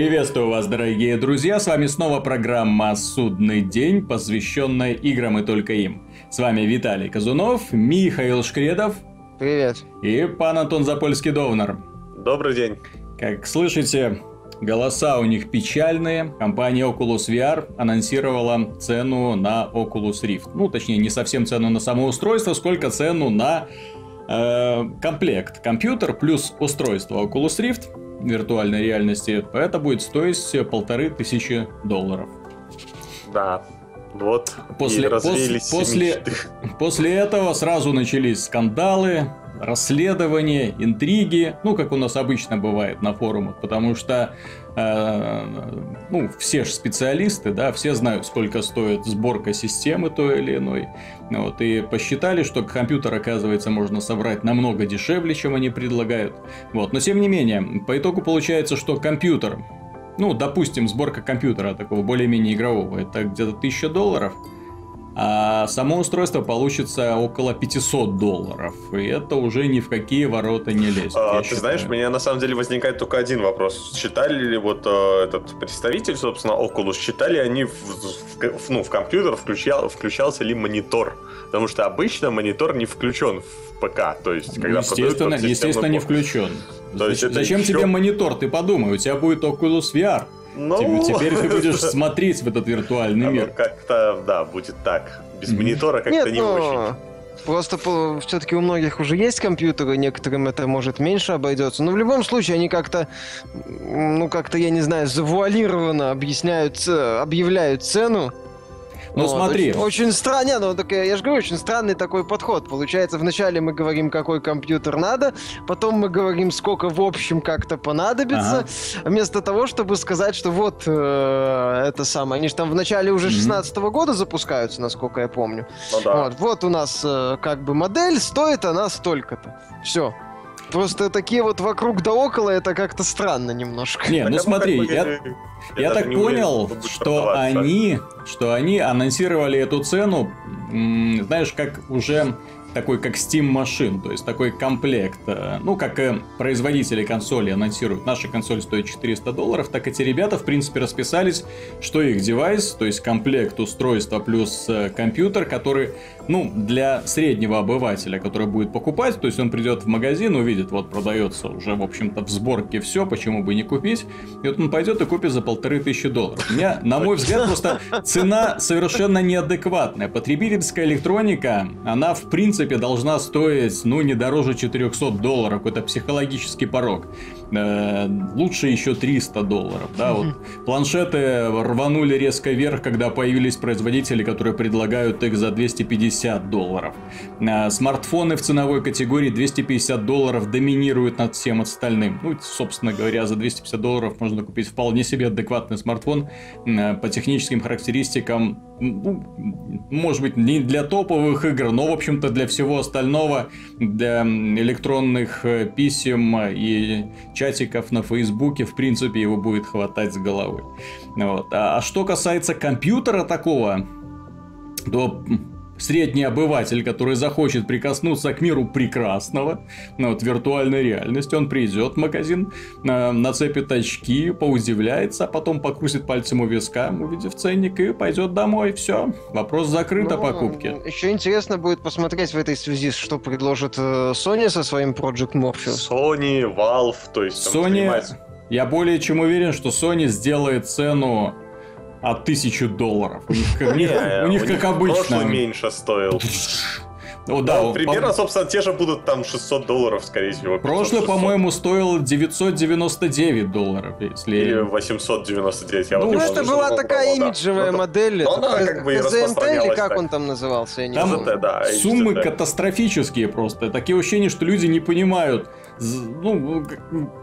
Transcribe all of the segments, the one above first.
Приветствую вас, дорогие друзья! С вами снова программа «Судный день», посвященная играм и только им. С вами Виталий Казунов, Михаил Шкредов. Привет. И пан Антон Запольский-Довнер. Добрый день. Как слышите, голоса у них печальные. Компания Oculus VR анонсировала цену на Oculus Rift. Ну, точнее, не совсем цену на само устройство, сколько цену на э, комплект. Компьютер плюс устройство Oculus Rift виртуальной реальности, это будет стоить полторы тысячи долларов. Да, вот. После, пос, после, после этого сразу начались скандалы, расследования, интриги, ну, как у нас обычно бывает на форумах, потому что ну, все же специалисты, да, все знают, сколько стоит сборка системы той или иной. Вот, и посчитали, что компьютер, оказывается, можно собрать намного дешевле, чем они предлагают. Вот, но тем не менее, по итогу получается, что компьютер, ну, допустим, сборка компьютера такого более-менее игрового, это где-то 1000 долларов – а само устройство получится около 500 долларов. И это уже ни в какие ворота не лезет. А, ты считаю. знаешь, у меня на самом деле возникает только один вопрос. Считали ли вот э, этот представитель, собственно, Oculus, считали они в, в, ну, в компьютер, включал, включался ли монитор? Потому что обычно монитор не включен в ПК. То есть, когда естественно, естественно не включен. То есть, Зачем еще... тебе монитор? Ты подумай, у тебя будет Oculus VR. Ну... Теперь ты будешь смотреть в этот виртуальный мир. Как-то, да, будет так. Без монитора как-то Нет, не но... очень. Просто все-таки у многих уже есть компьютеры, некоторым это может меньше обойдется. Но в любом случае они как-то, ну как-то, я не знаю, завуалированно объясняют, объявляют цену ну вот, смотри. Очень, очень странно, ну так я, я же говорю, очень странный такой подход. Получается, вначале мы говорим, какой компьютер надо, потом мы говорим, сколько в общем как-то понадобится, ага. вместо того, чтобы сказать, что вот э, это самое. Они же там в начале уже 16 -го года запускаются, насколько я помню. Ну, да. вот, вот у нас э, как бы модель, стоит она столько-то. Все. Просто такие вот вокруг да около, это как-то странно немножко. Не, ну смотри, я, я так понял, что они, что они анонсировали эту цену, знаешь, как уже такой как Steam машин, то есть такой комплект. Э, ну, как и производители консоли анонсируют, наша консоль стоит 400 долларов, так эти ребята, в принципе, расписались, что их девайс, то есть комплект устройства плюс э, компьютер, который, ну, для среднего обывателя, который будет покупать, то есть он придет в магазин, увидит, вот продается уже, в общем-то, в сборке все, почему бы не купить, и вот он пойдет и купит за полторы тысячи долларов. У меня, на мой взгляд, просто цена совершенно неадекватная. Потребительская электроника, она, в принципе, должна стоить, ну, не дороже 400 долларов. Это психологический порог. Э, лучше еще 300 долларов. Да, вот. Планшеты рванули резко вверх, когда появились производители, которые предлагают их за 250 долларов. Э, смартфоны в ценовой категории 250 долларов доминируют над всем остальным. Ну, собственно говоря, за 250 долларов можно купить вполне себе адекватный смартфон э, по техническим характеристикам ну, может быть, не для топовых игр, но, в общем-то, для всего остального, для электронных э, писем и чатиков на Фейсбуке, в принципе, его будет хватать с головой. Вот. А, а что касается компьютера такого, то средний обыватель, который захочет прикоснуться к миру прекрасного, ну, вот виртуальной реальности, он придет в магазин, э, нацепит очки, поудивляется, а потом покрутит пальцем у виска, увидев ценник, и пойдет домой. Все, вопрос закрыт ну, о покупке. Еще интересно будет посмотреть в этой связи, что предложит э, Sony со своим Project Morpheus. Sony, Valve, то есть... Sony... Я более чем уверен, что Sony сделает цену а тысячу долларов. У них, у них, у них как обычно. меньше стоил. Ну, да, ну, примерно, по... собственно, те же будут там 600 долларов, скорее всего. Прошлый, по-моему, стоил 999 долларов, если... Или 899, я ну, вот Ну, это была такая было, имиджевая да. модель. Но она как бы и или как так. он там назывался? Я не там ZT, да, суммы катастрофические просто. Такие ощущения, что люди не понимают, ну,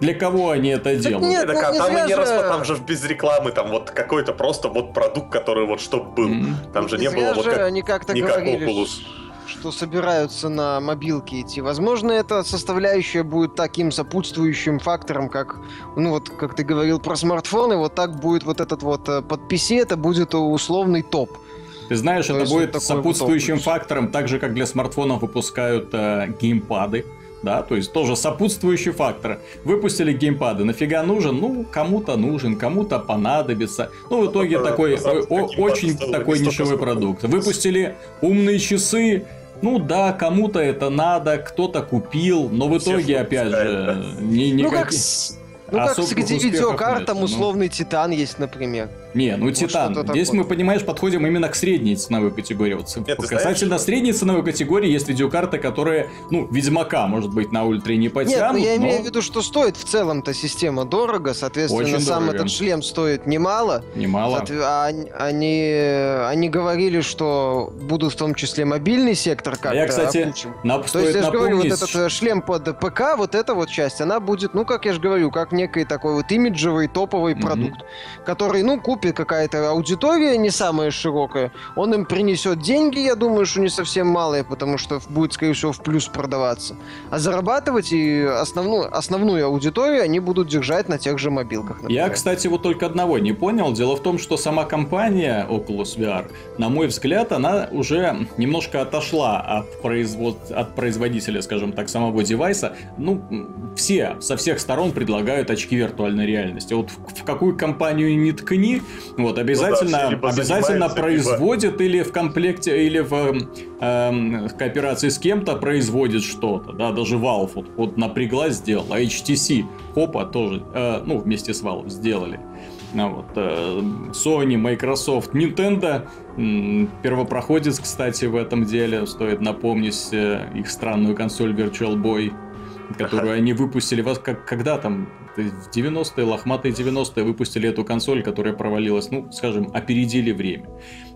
для кого они это так делают. Нет, так, ну, там не, не раз, там же без рекламы, там вот какой-то просто вот продукт, который вот чтоб был. Mm-hmm. Там же не, не было вот как, они как-то говорили, Oculus что собираются на мобилке идти. Возможно, эта составляющая будет таким сопутствующим фактором, как, ну вот, как ты говорил про смартфоны, вот так будет вот этот вот э, под PC, это будет условный топ. Ты знаешь, То это будет сопутствующим вот фактором, так же, как для смартфонов выпускают э, геймпады да, то есть тоже сопутствующий фактор. Выпустили геймпады, нафига нужен? Ну, кому-то нужен, кому-то понадобится. Ну, в итоге такой очень такой нишевой продукт. Выпустили умные часы, ну да, кому-то это надо, кто-то купил, но в итоге, опять же, не, никаких... Ну, как ну, как среди видеокарт, там ну. условный Титан есть, например. Не, ну Титан. Здесь мы, понимаешь, подходим именно к средней ценовой категории. Вот, Нет, касательно знаешь, средней ценовой категории есть видеокарты, которые, ну, Ведьмака, может быть, на ультре не потянут. Нет, ну я но... имею в виду, что стоит в целом-то система дорого, соответственно, Очень сам дорого. этот шлем стоит немало. Немало. А они, они говорили, что будут в том числе мобильный сектор как-то а я, кстати, на, То есть, я же говорю, вот этот э, шлем под ПК, вот эта вот часть, она будет, ну, как я же говорю, как некий такой вот имиджевый топовый mm-hmm. продукт, который, ну, купит какая-то аудитория не самая широкая, он им принесет деньги, я думаю, что не совсем малые, потому что будет, скорее всего, в плюс продаваться. А зарабатывать и основную, основную аудиторию они будут держать на тех же мобилках. Например. Я, кстати, вот только одного не понял. Дело в том, что сама компания Oculus VR, на мой взгляд, она уже немножко отошла от, производ... от производителя, скажем так, самого девайса. Ну, все со всех сторон предлагают очки виртуальной реальности. Вот в какую компанию не ткни, вот, обязательно, ну, да, обязательно производит или в комплекте, или в э, кооперации с кем-то производит что-то, да, даже Valve вот, вот напряглась, сделала, HTC, хопа, тоже, э, ну, вместе с Valve сделали. А вот, э, Sony, Microsoft, Nintendo, первопроходец, кстати, в этом деле, стоит напомнить э, их странную консоль Virtual Boy, которую они выпустили, вас как, когда там, в 90-е, лохматые 90-е выпустили эту консоль, которая провалилась, ну, скажем, опередили время.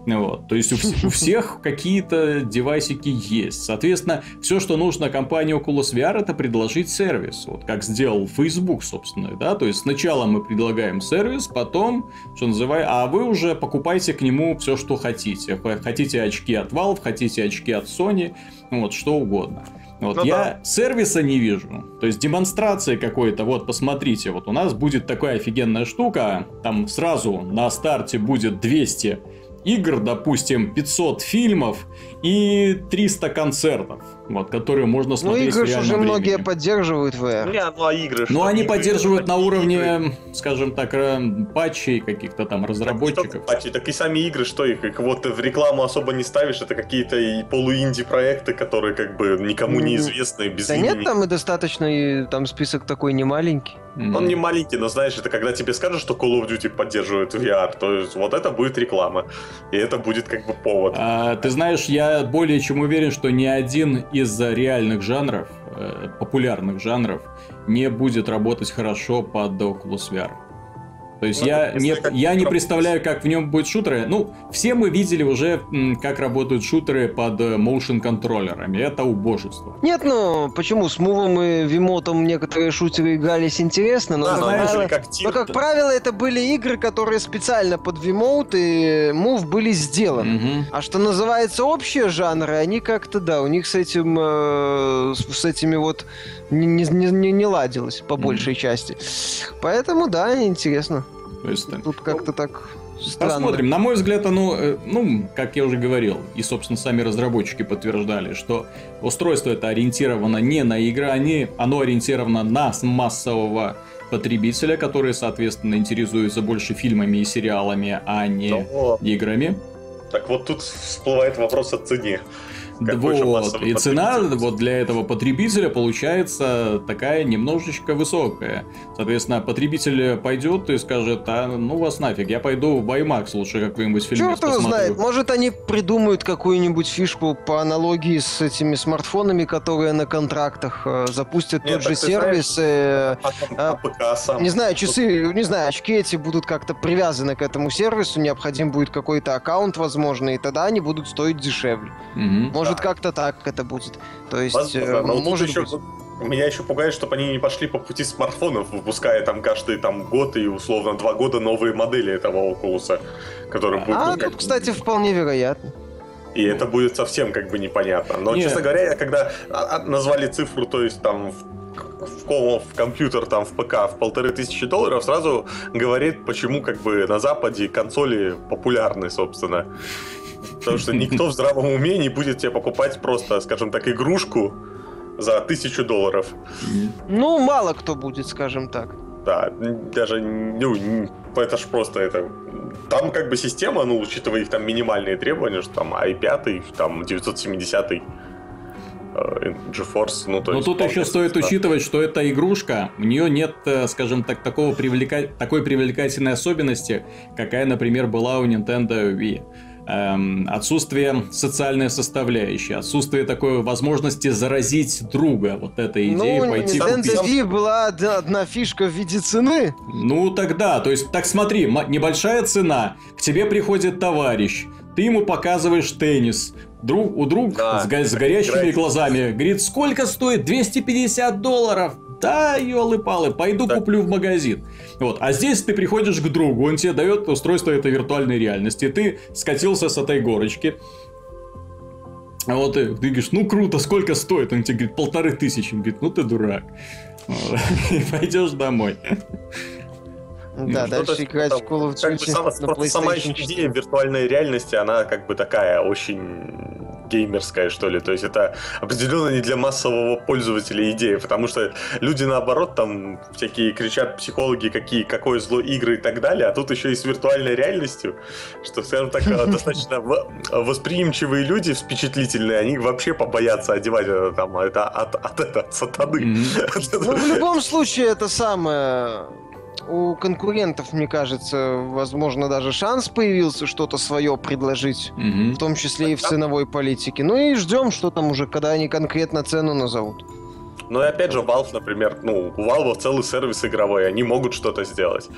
Вот. То есть у, у всех какие-то девайсики есть. Соответственно, все, что нужно компании Oculus VR, это предложить сервис. Вот как сделал Facebook, собственно. Да? То есть сначала мы предлагаем сервис, потом, что называется, а вы уже покупайте к нему все, что хотите. Хотите очки от Valve, хотите очки от Sony, вот, что угодно. Вот ну, я да. сервиса не вижу. То есть демонстрации какой-то, вот посмотрите, вот у нас будет такая офигенная штука, там сразу на старте будет 200 игр, допустим, 500 фильмов и 300 концертов, вот, которые можно ну, смотреть ну, игры в уже времени. многие поддерживают VR. Не, ну, а игры, ну, они поддерживают на уровне, игры. скажем так, патчей каких-то там разработчиков. Так, патчи, так и сами игры, что их, их вот в рекламу особо не ставишь, это какие-то и полуинди проекты, которые как бы никому не известны, без Да имени. нет, там и достаточно, и там список такой не маленький. Mm. Он не маленький, но знаешь, это когда тебе скажут, что Call of Duty поддерживает VR, то есть вот это будет реклама. И это будет как бы повод. А, ты знаешь, я более чем уверен, что ни один из реальных жанров, э, популярных жанров, не будет работать хорошо под Oculus VR. То есть ну, я, не, я не представляю, как в нем будет шутеры. Ну, все мы видели уже, как работают шутеры под э, motion контроллерами. Это убожество. Нет, ну почему? С мувом и вимотом некоторые шутеры игрались интересно, но, да, как, правило, как но как правило это были игры, которые специально под вимоут и мув были сделаны. Угу. А что называется общие жанры, они как-то, да, у них с этим, э, с этими вот не, не, не, не ладилось по большей mm. части. Поэтому, да, интересно. То есть, Тут как-то так Странно. Посмотрим. На мой взгляд, оно, э, ну, как я уже говорил, и, собственно, сами разработчики подтверждали, что устройство это ориентировано не на игры, они, оно ориентировано на массового потребителя, который, соответственно, интересуется больше фильмами и сериалами, а не Но... играми. Так вот тут всплывает вопрос о цене. Вот. И цена вот для этого потребителя получается такая немножечко высокая. Соответственно, потребитель пойдет и скажет, а ну вас нафиг, я пойду в IMAX лучше какой-нибудь фильм Черт его знает, может они придумают какую-нибудь фишку по аналогии с этими смартфонами, которые на контрактах э, запустят Нет, тот же сервис. Знаешь, э, а, а, сам. Не знаю, часы, не знаю, очки эти будут как-то привязаны к этому сервису, необходим будет какой-то аккаунт, возможно, и тогда они будут стоить дешевле. Угу. Может может, как-то так это будет. То есть, Возможно, э, может еще, быть. Меня еще пугает, чтобы они не пошли по пути смартфонов, выпуская там каждый там год и условно два года новые модели этого Oculus, которые будут... А, ну, тут, кстати, вполне вероятно. И это будет совсем как бы непонятно. Но, Нет. честно говоря, когда а, а, назвали цифру, то есть там в, в, в компьютер, там, в ПК в полторы тысячи долларов, сразу говорит, почему как бы на Западе консоли популярны, собственно. Потому что никто в здравом уме не будет тебе покупать просто, скажем так, игрушку за тысячу долларов. Ну, мало кто будет, скажем так. Да, даже, ну, это ж просто это... Там как бы система, ну, учитывая их там минимальные требования, что там i5, там 970 э, GeForce, ну, то Но есть... тут еще стоит учитывать, что эта игрушка, у нее нет, э, скажем так, такого привлека... такой привлекательной особенности, какая, например, была у Nintendo Wii отсутствие социальной составляющей, отсутствие такой возможности заразить друга. Вот эта идея ну, пойти купить. Wii была одна, фишка в виде цены. Ну тогда, то есть, так смотри, небольшая цена, к тебе приходит товарищ, ты ему показываешь теннис, друг, у друга да, с, с горящими играть. глазами говорит, сколько стоит? 250 долларов. Да, елы-палы, пойду так. куплю в магазин. Вот. А здесь ты приходишь к другу, он тебе дает устройство этой виртуальной реальности. Ты скатился с этой горочки. А вот ты, ты говоришь, ну круто, сколько стоит? Он тебе говорит, полторы тысячи. Он говорит, ну ты дурак. И пойдешь домой. Да, ну, дальше играть в Call of Duty сама, сама идея виртуальной реальности, она как бы такая очень геймерская, что ли. То есть это определенно не для массового пользователя идея, потому что люди, наоборот, там всякие кричат психологи, какие, какое зло игры и так далее, а тут еще и с виртуальной реальностью, что, скажем так, достаточно восприимчивые люди, впечатлительные, они вообще побоятся одевать это там, это от, от, от, от сатаны. Ну, в любом случае, это самое у конкурентов, мне кажется, возможно, даже шанс появился что-то свое предложить, угу. в том числе и в ценовой политике. Ну и ждем, что там уже, когда они конкретно цену назовут. Ну и опять же, Valve, например, ну, у Valve целый сервис игровой, они могут что-то сделать.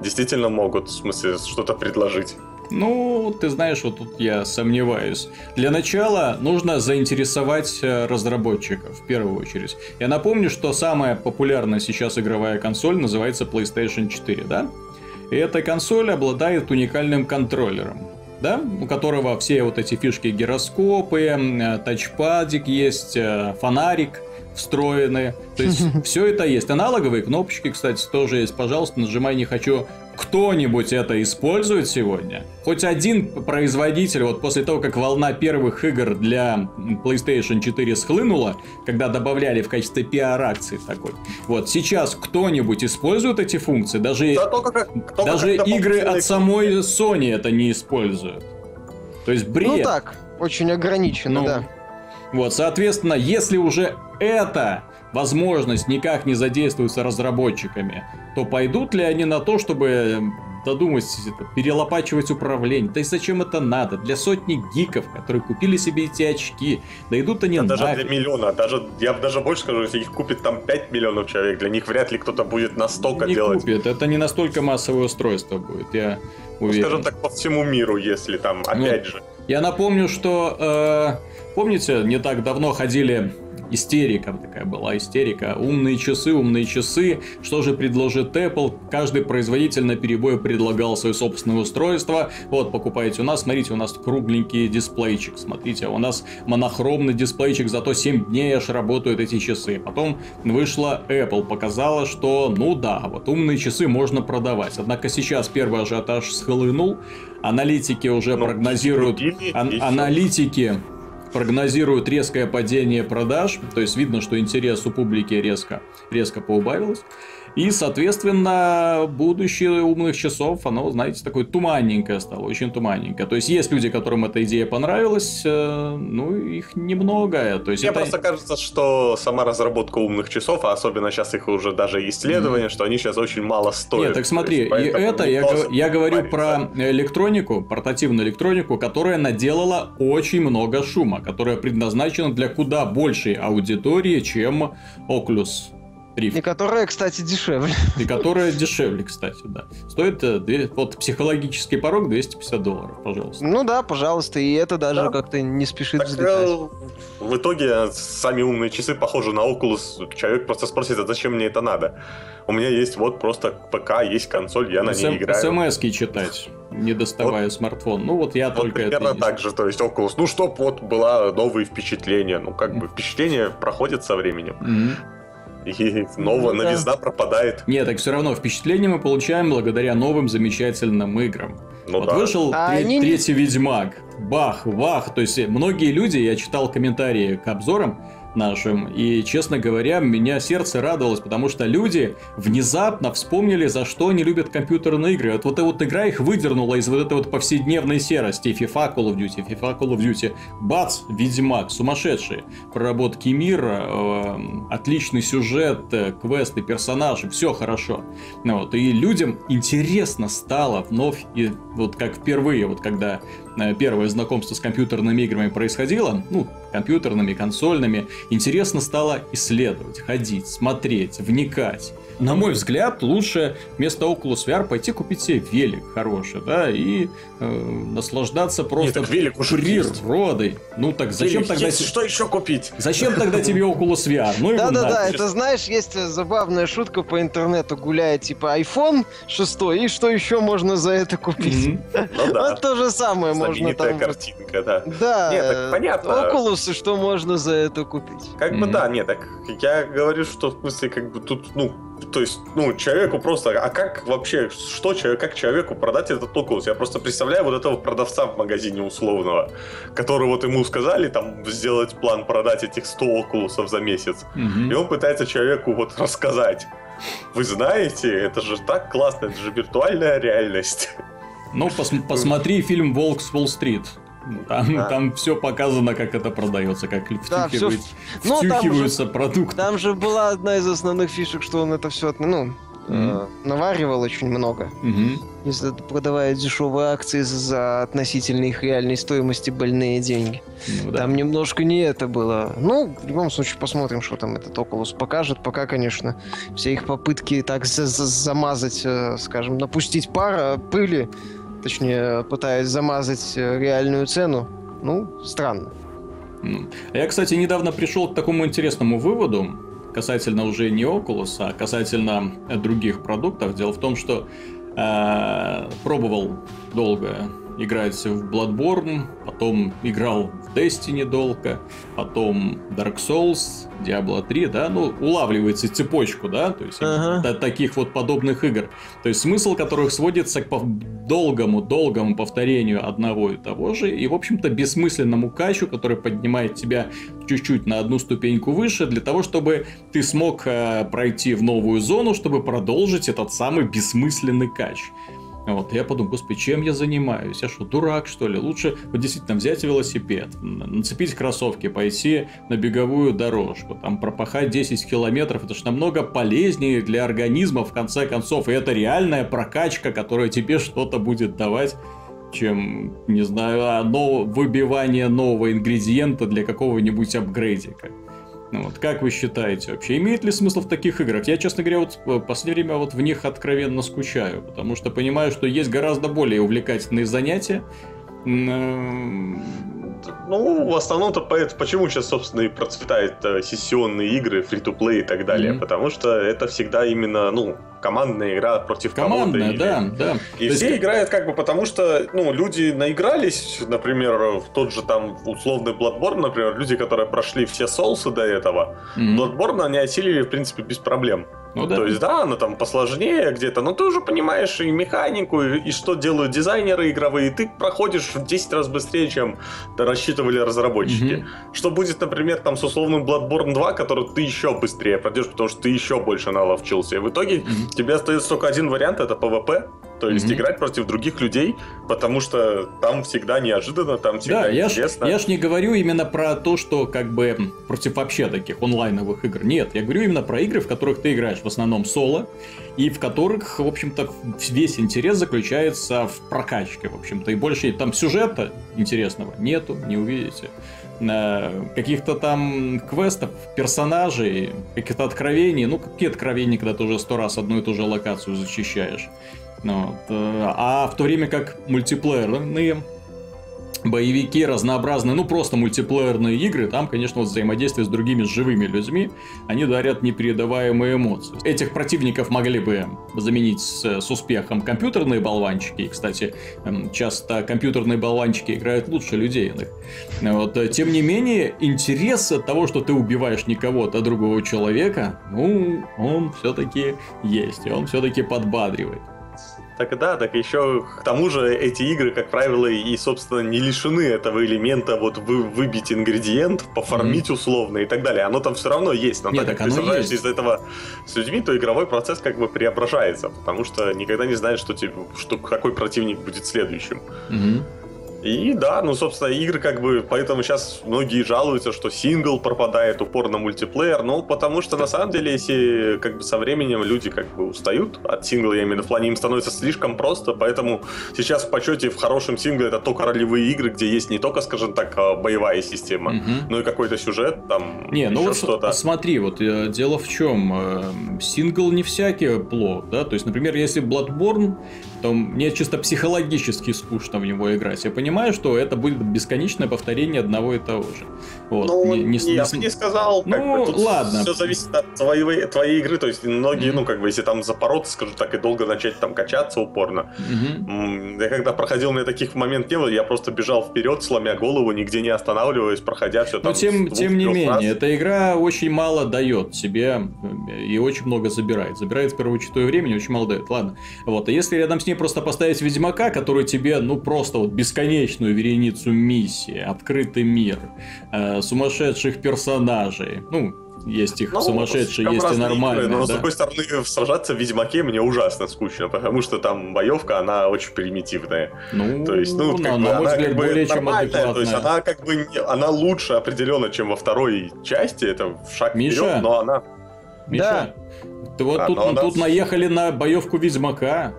Действительно могут, в смысле, что-то предложить. Ну, ты знаешь, вот тут я сомневаюсь. Для начала нужно заинтересовать э, разработчиков в первую очередь. Я напомню, что самая популярная сейчас игровая консоль называется PlayStation 4, да? И эта консоль обладает уникальным контроллером да, у которого все вот эти фишки гироскопы, э, тачпадик есть, э, фонарик встроены. То есть все это есть. Аналоговые кнопочки, кстати, тоже есть. Пожалуйста, нажимай не хочу кто-нибудь это использует сегодня? Хоть один производитель, вот после того, как волна первых игр для PlayStation 4 схлынула, когда добавляли в качестве пиар-акции такой, вот сейчас кто-нибудь использует эти функции? Даже, да, только как, только даже игры от самой Sony это не используют. То есть бред. Ну так, очень ограниченно, ну, да. Вот, соответственно, если уже это возможность никак не задействуется разработчиками, то пойдут ли они на то, чтобы додумать, перелопачивать управление. Да и зачем это надо? Для сотни гиков, которые купили себе эти очки. Да идут они да Даже для миллиона. Даже, я даже больше скажу, если их купит там 5 миллионов человек, для них вряд ли кто-то будет настолько не делать. купит. Это не настолько массовое устройство будет, я ну, уверен. скажем так, по всему миру, если там, ну, опять ну, же. Я напомню, что... Э, помните, не так давно ходили истерика такая была, истерика. Умные часы, умные часы. Что же предложит Apple? Каждый производитель на перебой предлагал свое собственное устройство. Вот, покупаете у нас, смотрите, у нас кругленький дисплейчик. Смотрите, у нас монохромный дисплейчик, зато 7 дней аж работают эти часы. Потом вышла Apple, показала, что ну да, вот умные часы можно продавать. Однако сейчас первый ажиотаж схлынул, аналитики уже ну, прогнозируют... Ан- аналитики прогнозируют резкое падение продаж, то есть видно, что интерес у публики резко, резко поубавилось. И, соответственно, будущее умных часов, оно, знаете, такое туманненькое стало, очень туманненькое. То есть, есть люди, которым эта идея понравилась, э, ну, их немного. То есть, Мне это... просто кажется, что сама разработка умных часов, а особенно сейчас их уже даже исследования, mm-hmm. что они сейчас очень мало стоят. Нет, так смотри, есть, и это, я, я говорю про электронику, портативную электронику, которая наделала очень много шума, которая предназначена для куда большей аудитории, чем Oculus Rift. И которая, кстати, дешевле. И которая дешевле, кстати, да. Стоит э, вот психологический порог 250 долларов, пожалуйста. Ну да, пожалуйста, и это даже да. как-то не спешит так, взлетать. Э, в итоге сами умные часы похожи на Oculus. Человек просто спросит, а зачем мне это надо? У меня есть вот просто ПК, есть консоль, я на ней играю. смс читать, не доставая вот. смартфон. Ну вот я вот только примерно это так же, то есть Oculus. Ну чтоб вот было новые впечатления. Ну как бы впечатления проходят со временем. Mm-hmm и новая ну, новизна да. пропадает. Нет, так все равно впечатление мы получаем благодаря новым замечательным играм. Ну, вот да. вышел а тре- они... третий Ведьмак. Бах, бах. То есть многие люди, я читал комментарии к обзорам, нашим. И, честно говоря, меня сердце радовалось, потому что люди внезапно вспомнили, за что они любят компьютерные игры. Вот, эта вот игра их выдернула из вот этой вот повседневной серости. FIFA, Call of Duty, FIFA, Call of Duty. Бац, Ведьмак, сумасшедшие. Проработки мира, э, отличный сюжет, э, квесты, персонажи, все хорошо. Вот, и людям интересно стало вновь, и вот как впервые, вот когда э, первое знакомство с компьютерными играми происходило, ну, компьютерными, консольными, интересно стало исследовать, ходить, смотреть, вникать. На мой взгляд, лучше вместо Oculus VR пойти купить себе велик хороший, да, и э, наслаждаться просто Нет, велик уже природой. Есть. Ну так зачем велик тогда... Есть, что еще купить? Зачем тогда тебе Oculus VR? Ну, Да-да-да, это знаешь, есть забавная шутка по интернету, гуляет типа iPhone 6, и что еще можно за это купить? Ну вот то же самое можно там... картинка, да. Да, Нет, понятно. Oculus, что можно за это купить? Как бы да, нет, так я говорю, что в смысле как бы тут, ну, то есть, ну, человеку просто, а как вообще, что человек, как человеку продать этот Oculus? Я просто представляю вот этого продавца в магазине условного, который вот ему сказали там сделать план продать этих 100 Oculus за месяц, угу. и он пытается человеку вот рассказать. Вы знаете, это же так классно, это же виртуальная реальность. Ну, пос посмотри фильм «Волк с Уолл-стрит». Там, да. там все показано, как это продается, как да, втюхивает, все... втюхиваются ну, продукты. Там же была одна из основных фишек, что он это все, ну, mm. э, наваривал очень много. Mm-hmm. Продавая дешевые акции за относительно их реальной стоимости больные деньги. Ну, да. Там немножко не это было. Ну, в любом случае, посмотрим, что там этот Oculus покажет. Пока, конечно, все их попытки так за -за замазать, э, скажем, напустить пара пыли точнее, пытаясь замазать э, реальную цену, ну, странно. Я, кстати, недавно пришел к такому интересному выводу, касательно уже не Oculus, а касательно других продуктов. Дело в том, что э, пробовал долго играть в Bloodborne, потом играл в Destiny долго, потом Dark Souls, Diablo 3, да, ну, улавливается цепочку, да, то есть ага. таких вот подобных игр. То есть смысл которых сводится к долгому-долгому повторению одного и того же, и, в общем-то, бессмысленному качу, который поднимает тебя чуть-чуть на одну ступеньку выше, для того, чтобы ты смог э, пройти в новую зону, чтобы продолжить этот самый бессмысленный кач. Вот, я подумал, господи, чем я занимаюсь? Я что, дурак, что ли? Лучше вот действительно взять велосипед, нацепить кроссовки, пойти на беговую дорожку, там пропахать 10 километров. Это же намного полезнее для организма, в конце концов. И это реальная прокачка, которая тебе что-то будет давать чем, не знаю, а, выбивание нового ингредиента для какого-нибудь апгрейдика. Ну, вот, как вы считаете вообще, имеет ли смысл в таких играх? Я, честно говоря, вот в последнее время вот в них откровенно скучаю, потому что понимаю, что есть гораздо более увлекательные занятия, ну, в основном-то поэтому, почему сейчас, собственно, и процветают э, сессионные игры, фри-то-плей и так далее. Mm-hmm. Потому что это всегда именно, ну, командная игра против командная, кого-то. да, да. И То все есть... играют как бы потому, что, ну, люди наигрались, например, в тот же там условный Bloodborne, например, люди, которые прошли все соусы до этого, mm-hmm. Bloodborne они осилили, в принципе, без проблем. Ну, да. То есть, да, она там посложнее где-то, но ты уже понимаешь и механику, и, и что делают дизайнеры игровые, и ты проходишь в 10 раз быстрее, чем рассчитывали разработчики. Угу. Что будет, например, там с условным Bloodborne 2, который ты еще быстрее пройдешь, потому что ты еще больше наловчился. И в итоге угу. тебе остается только один вариант, это PvP, то есть mm-hmm. играть против других людей, потому что там всегда неожиданно, там всегда да, интересно. Я ж, я ж не говорю именно про то, что как бы против вообще таких онлайновых игр. Нет, я говорю именно про игры, в которых ты играешь в основном соло, и в которых, в общем-то, весь интерес заключается в прокачке, в общем-то. И больше там сюжета интересного нету, не увидите каких-то там квестов, персонажей, каких-то откровений. Ну, какие откровения, когда ты уже сто раз одну и ту же локацию зачищаешь. Ну вот. Э, а в то время как мультиплеерные боевики разнообразные, ну просто мультиплеерные игры, там, конечно, вот взаимодействие с другими живыми людьми, они дарят непередаваемые эмоции. Этих противников могли бы заменить с, с успехом компьютерные болванчики, кстати, эм, часто компьютерные болванчики играют лучше людей. Вот. Тем не менее, интерес от того, что ты убиваешь не кого-то, а другого человека, ну, он все-таки есть, и он все-таки подбадривает. Так да, так еще к тому же эти игры, как правило, и, собственно, не лишены этого элемента вот вы, выбить ингредиент, пофармить mm-hmm. условно и так далее. Оно там все равно есть. Но Нет, так, так как ты сражаешься из этого с людьми, то игровой процесс как бы преображается, потому что никогда не знаешь, что, тебе, что какой противник будет следующим. Mm-hmm. И да, ну, собственно, игры как бы, поэтому сейчас многие жалуются, что сингл пропадает, упор на мультиплеер, ну, потому что на самом деле, если как бы со временем люди как бы устают от сингла, я имею в виду, в плане им становится слишком просто, поэтому сейчас в почете в хорошем сингле это только ролевые игры, где есть не только, скажем так, а, боевая система, угу. но и какой-то сюжет, там, Не, ну вот что-то. смотри, вот э, дело в чем, э, сингл не всякий плох, да, то есть, например, если Bloodborne, то мне чисто психологически скучно в него играть, я понимаю, что это будет бесконечное повторение одного и того же. Вот. Ну, не, не, я бы не сказал. Ну, как бы, ладно. Все зависит от твоей, твоей игры. То есть многие, mm-hmm. ну, как бы, если там запороться, скажу так, и долго начать там качаться упорно. Mm-hmm. Я когда проходил, у меня таких моментов не было, я просто бежал вперед, сломя голову, нигде не останавливаясь, проходя все там. Но тем, тем не менее, раз. эта игра очень мало дает себе и очень много забирает. Забирает в первую читую времени, очень мало дает. Ладно. Вот. А если рядом с ней просто поставить Ведьмака, который тебе, ну, просто вот бесконечную вереницу миссий, открытый мир, э, сумасшедших персонажей. Ну, есть их ну, сумасшедшие, есть и нормальные. Игры, но, да? с другой стороны, сражаться в Ведьмаке мне ужасно скучно, потому что там боевка, она очень примитивная. Ну, то есть, ну, как на, бы, на она как бы более чем адекватная. То есть, она как бы, она лучше определенно, чем во второй части, это шаг Миша, вперед, но она... Миша, да. ты вот а, тут, она... тут наехали на боевку Ведьмака.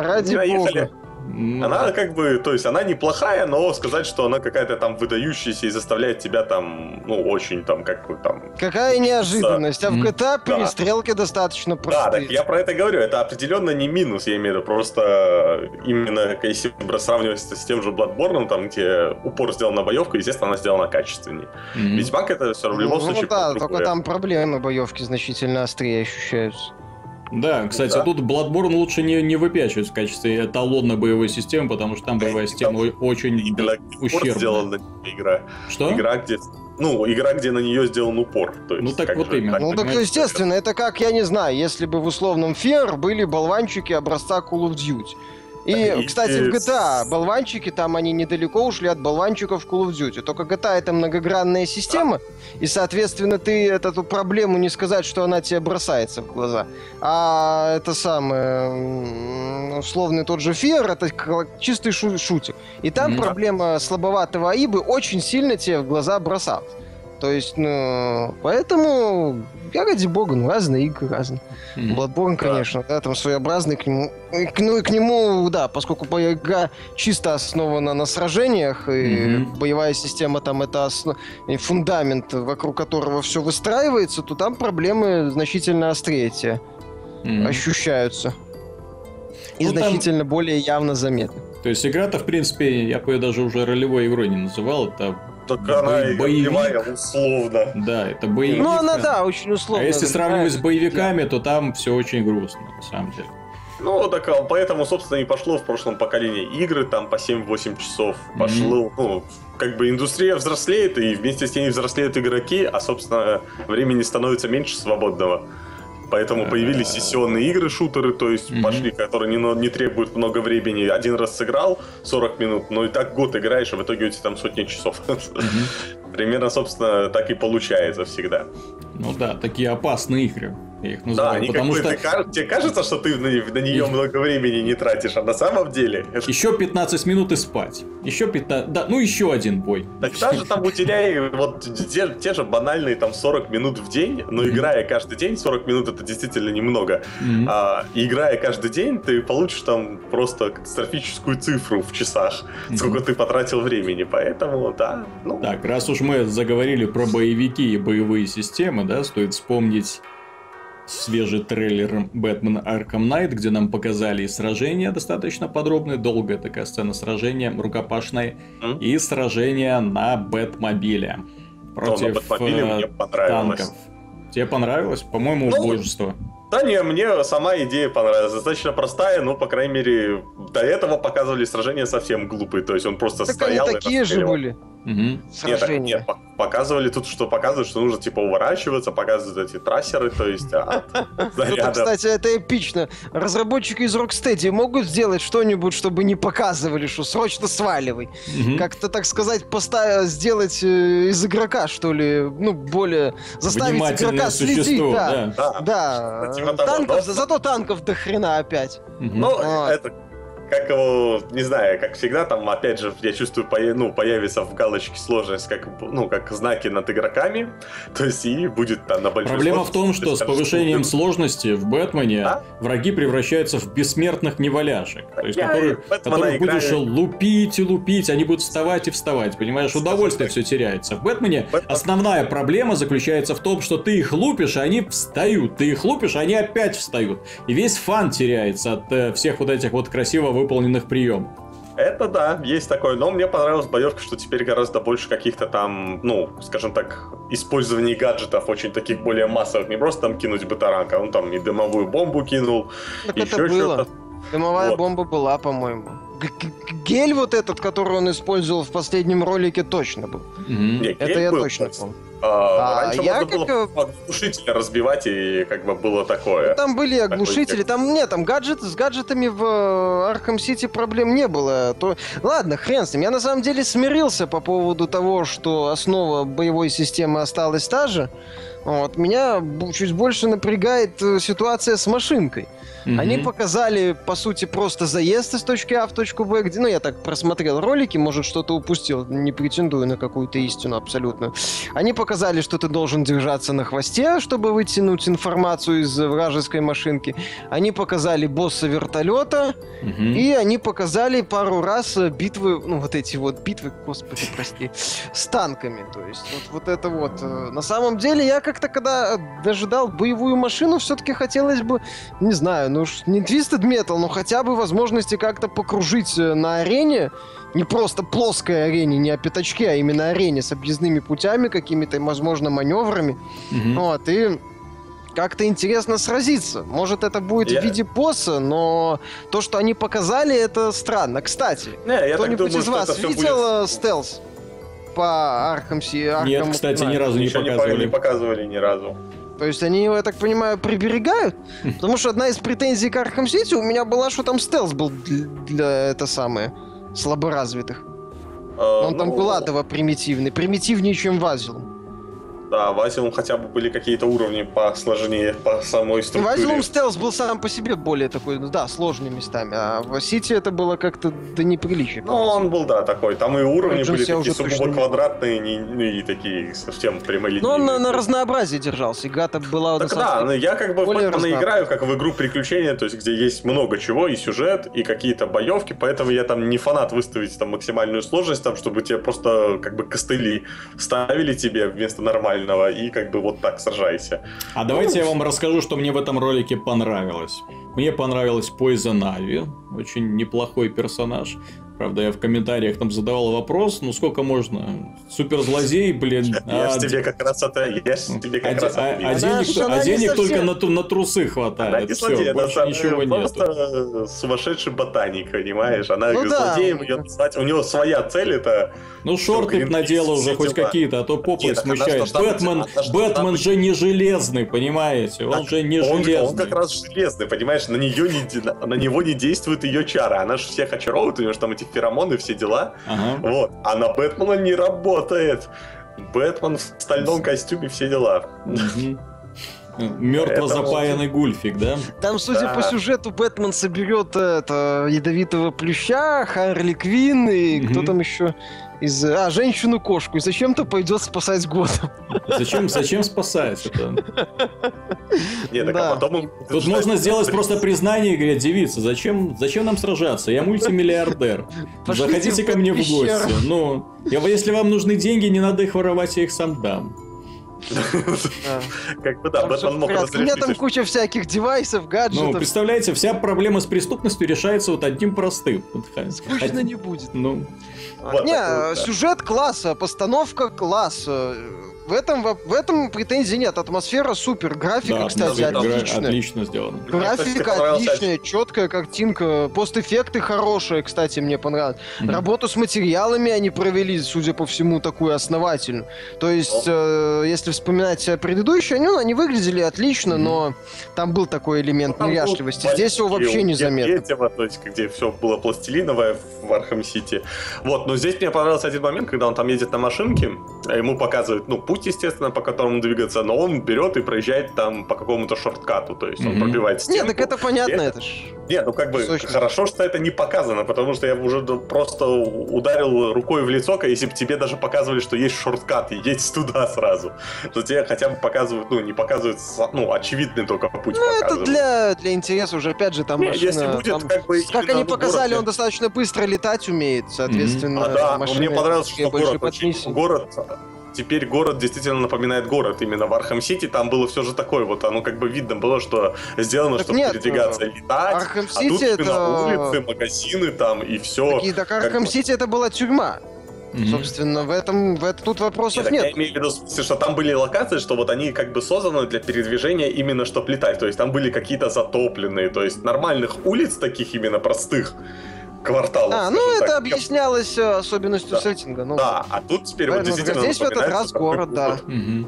Ради бога. Ну, она как бы, то есть она неплохая, но сказать, что она какая-то там выдающаяся и заставляет тебя там, ну, очень там, как бы там... Какая неожиданность, а в GTA перестрелки да. достаточно простые. Да, так я про это говорю, это определенно не минус, я имею в виду, просто именно если сравнивать с тем же Bloodborne, там, где упор сделан на боевку, естественно, она сделана качественнее. Mm-hmm. Ведьмак это все в любом ну, случае... Ну да, только там проблемы боевки значительно острее ощущаются. Да, кстати, да. тут Bloodborne лучше не, не выпячивать в качестве эталонной боевой системы, потому что там боевая система очень ущербная. сделана игра. Что? Игра, где ну, игра, где на нее сделан упор. То есть, ну так вот же, именно. Ну так, естественно, это как, я не знаю, если бы в условном Фер были болванчики образца Call of Duty. И, кстати, в GTA болванчики, там они недалеко ушли от болванчиков Call of Duty. Только GTA это многогранная система, и, соответственно, ты эту проблему не сказать, что она тебе бросается в глаза. А это самое, условный тот же Фир, это чистый шу шутик. И там mm-hmm. проблема слабоватого Аибы очень сильно тебе в глаза бросалась. То есть, ну, поэтому, я ради бога, ну, разные игры, разные. Mm-hmm. Bloodborne, конечно, да. да, там своеобразный к нему. Ну и к нему, да, поскольку игра чисто основана на сражениях, и mm-hmm. боевая система там это основ... фундамент, вокруг которого все выстраивается, то там проблемы значительно острее те mm-hmm. ощущаются. И ну, значительно там... более явно заметны. То есть игра-то, в принципе, я бы ее даже уже ролевой игрой не называл, это так она и боевик. условно. Да, это боевик. Ну, она, да, очень условно. А если сравнивать с боевиками, то там все очень грустно, на самом деле. Ну, так а, поэтому, собственно, и пошло в прошлом поколении игры, там по 7-8 часов пошло, mm-hmm. ну, как бы индустрия взрослеет, и вместе с ней взрослеют игроки, а, собственно, времени становится меньше свободного. Поэтому появились сессионные игры, шутеры, то есть mm-hmm. пошли, которые не, не требуют много времени. Один раз сыграл 40 минут, но и так год играешь, а в итоге у тебя там сотни часов. Mm-hmm. Примерно, собственно, так и получается всегда. Ну да, такие опасные игры я их называю. Да, потому что... Ты, тебе кажется, что ты на, на нее много времени не тратишь, а на самом деле... Еще 15 минут и спать. Еще 15... Да, ну еще один бой. Так даже там уделяй вот те, те же банальные там 40 минут в день, но mm-hmm. играя каждый день, 40 минут это действительно немного, mm-hmm. а, играя каждый день, ты получишь там просто катастрофическую цифру в часах, mm-hmm. сколько ты потратил времени, поэтому, да. Ну... Так, раз уж мы заговорили про боевики и боевые системы, да, стоит вспомнить свежий трейлер Бэтмен Arkham Knight, где нам показали сражения достаточно подробные, долгая такая сцена сражения, рукопашной, mm? и сражение на Бэтмобиле против Но на Бэтмобиле мне понравилось. танков. Тебе понравилось? По-моему, ну, убожество. Да не, мне сама идея понравилась. Достаточно простая, но, по крайней мере, до этого показывали сражения совсем глупые. То есть он просто так стоял они такие же были. Угу. сражения. Нет, нет, показывали тут, что показывают, что нужно типа уворачиваться, показывают эти трассеры, то есть от заряда. Кстати, это эпично. Разработчики из Rocksteady могут сделать что-нибудь, чтобы не показывали, что срочно сваливай. Как-то, так сказать, поставить, сделать э, из игрока, что ли, ну, более... Заставить игрока следить. Да, да. Зато танков до хрена опять. Ну, это как его, не знаю, как всегда, там, опять же, я чувствую, ну, появится в галочке сложность, как, ну, как знаки над игроками, то есть и будет там на большой Проблема в том, что с повышением сложности в Бэтмене а? враги превращаются в бессмертных неваляшек, то есть, которые, которых будешь лупить и лупить, они будут вставать и вставать, понимаешь, удовольствие все теряется. В Бэтмене основная проблема заключается в том, что ты их лупишь, они встают, ты их лупишь, они опять встают, и весь фан теряется от э, всех вот этих вот красиво выполненных приемов. Это да, есть такое, но мне понравилась боевка, что теперь гораздо больше каких-то там, ну, скажем так, использований гаджетов очень таких более массовых, не просто там кинуть батаранка, он там и дымовую бомбу кинул, так еще это было. что-то. Дымовая вот. бомба была, по-моему. Гель вот этот, который он использовал в последнем ролике, точно был. Mm-hmm. Это я был, точно помню. А, а, раньше я можно как... было оглушители разбивать, и как бы было такое. Ну, там были оглушители, там нет, там гаджет, с гаджетами в Arkham City проблем не было. То... Ладно, хрен с ним. Я на самом деле смирился по поводу того, что основа боевой системы осталась та же. Вот. Меня чуть больше напрягает э, ситуация с машинкой. Mm-hmm. Они показали, по сути, просто заезд из точки А в точку Б, где, ну, я так просмотрел ролики, может, что-то упустил, не претендую на какую-то истину абсолютно. Они показали, что ты должен держаться на хвосте, чтобы вытянуть информацию из вражеской машинки. Они показали босса вертолета, mm-hmm. и они показали пару раз битвы, ну, вот эти вот битвы, господи, прости, с танками. То есть, вот, вот это вот. Э, на самом деле, я как-то, когда дожидал боевую машину, все-таки хотелось бы, не знаю, ну не Twisted Metal, но хотя бы возможности как-то покружить э, на арене, не просто плоской арене, не о пятачке, а именно арене с объездными путями, какими-то, возможно, маневрами. Mm-hmm. Вот, и как-то интересно сразиться. Может, это будет я... в виде босса, но то, что они показали, это странно. Кстати, не, кто-нибудь из вас видел будет... Э, стелс по Arkham Нет, кстати, ни разу не показывали. Не показывали ни разу. То есть они его, я так понимаю, приберегают? Потому что одна из претензий к Arkham City у меня была, что там стелс был для, для это самое, слаборазвитых. А, Он ну... там был адово примитивный, примитивнее, чем Вазилум. Да, в Asylum хотя бы были какие-то уровни посложнее по самой структуре. В Asylum Stealth был сам по себе более такой, ну да, сложными местами, а в City это было как-то до неприличия. Ну, он был, да, такой. Там и уровни были такие сугубо квадратные, не, ну, и такие совсем прямолинейные. Ну, он на, на разнообразие держался, Гата была Так да, но я как бы в Бэтмена играю как в игру приключения, то есть где есть много чего, и сюжет, и какие-то боевки, поэтому я там не фанат выставить там максимальную сложность, там, чтобы тебе просто как бы костыли ставили тебе вместо нормального правильного и как бы вот так сражайся. А давайте я вам расскажу, что мне в этом ролике понравилось. Мне понравилась Poison Ivy, очень неплохой персонаж. Правда, я в комментариях там задавал вопрос, ну сколько можно? Суперзлодей, блин. Я а... тебе как раз это... Я тебе как а, раз а, а денег, а денег только на, на трусы хватает. Она не Все, злодей, больше она ничего просто нету. сумасшедший ботаник, понимаешь? Она ну, злодеем да. ее назвать. У него своя цель это... Ну шорты надела уже хоть какие-то, а то попы смущает. Бэтмен, Бэтмен же не железный, понимаете? Он же не железный. Он как раз железный, понимаешь? На, нее не, на, него не действует ее чара. Она же всех очаровывает, у нее же там эти феромоны, все дела. Вот. А на Бэтмена не работает. Бэтмен в стальном костюме, все дела. Мертво запаянный гульфик, да? Там, судя да. по сюжету, Бэтмен соберет это ядовитого плюща, Харли Квин и угу. кто там еще из... А, женщину-кошку. И зачем-то пойдет спасать Готэм. Зачем, зачем спасать это? Нет, так а потом... Тут можно сделать просто признание и говорить, девица, зачем, зачем нам сражаться? Я мультимиллиардер. Заходите ко мне в гости. Ну, если вам нужны деньги, не надо их воровать, я их сам дам. Как бы да, Бэтмен мог У меня там куча всяких девайсов, гаджетов. Ну, представляете, вся проблема с преступностью решается вот одним простым. Скучно не будет. Ну. Не, сюжет класса, постановка класса в этом, в этом претензий нет. Атмосфера супер. Графика, да, кстати, отличная. Отлично сделана. Графика отличная, четкая картинка. Постэффекты хорошие, кстати, мне понравилось. Mm-hmm. Работу с материалами они провели, судя по всему, такую основательную. То есть, э, если вспоминать предыдущие, ну, они выглядели отлично, mm-hmm. но там был такой элемент ну, неряшливости. Здесь его вообще незаметно. Третьего, то есть, где все было пластилиновое в Arkham City. Вот, но здесь мне понравился один момент, когда он там едет на машинке, а ему показывают, ну, путь, естественно, по которому двигаться, но он берет и проезжает там по какому-то shortcut у, то есть mm-hmm. он пробивает стенку. Нет, так это понятно, это, это ж... Нет, ну как бы Сочно. хорошо, что это не показано, потому что я уже просто ударил рукой в лицо, если бы тебе даже показывали, что есть shortcut, и едь туда сразу. То тебе хотя бы показывают, ну, не показывают, ну, очевидный только путь Ну, это для, для интереса уже, опять же, там Нет, машина... Если будет, там, как бы... Как они показали, городе... он достаточно быстро летать умеет, соответственно, mm-hmm. а, да, машины, мне понравилось, что город, очень, город теперь город действительно напоминает город. Именно в Arkham City там было все же такое вот, оно как бы видно было, что сделано, так чтобы нет, передвигаться, летать. Arkham а тут это... улицы, магазины там и все. Такие, так Arkham City это была тюрьма. Mm-hmm. Собственно, в этом, в этом тут вопросов нет. нет. Я имею в виду, что там были локации, что вот они как бы созданы для передвижения именно чтобы летать. То есть там были какие-то затопленные, то есть нормальных улиц таких именно простых кварталов. А, ну это так. объяснялось э, особенностью да. сеттинга. Ну, да, а тут теперь вот действительно Здесь в этот раз город, да. Угу.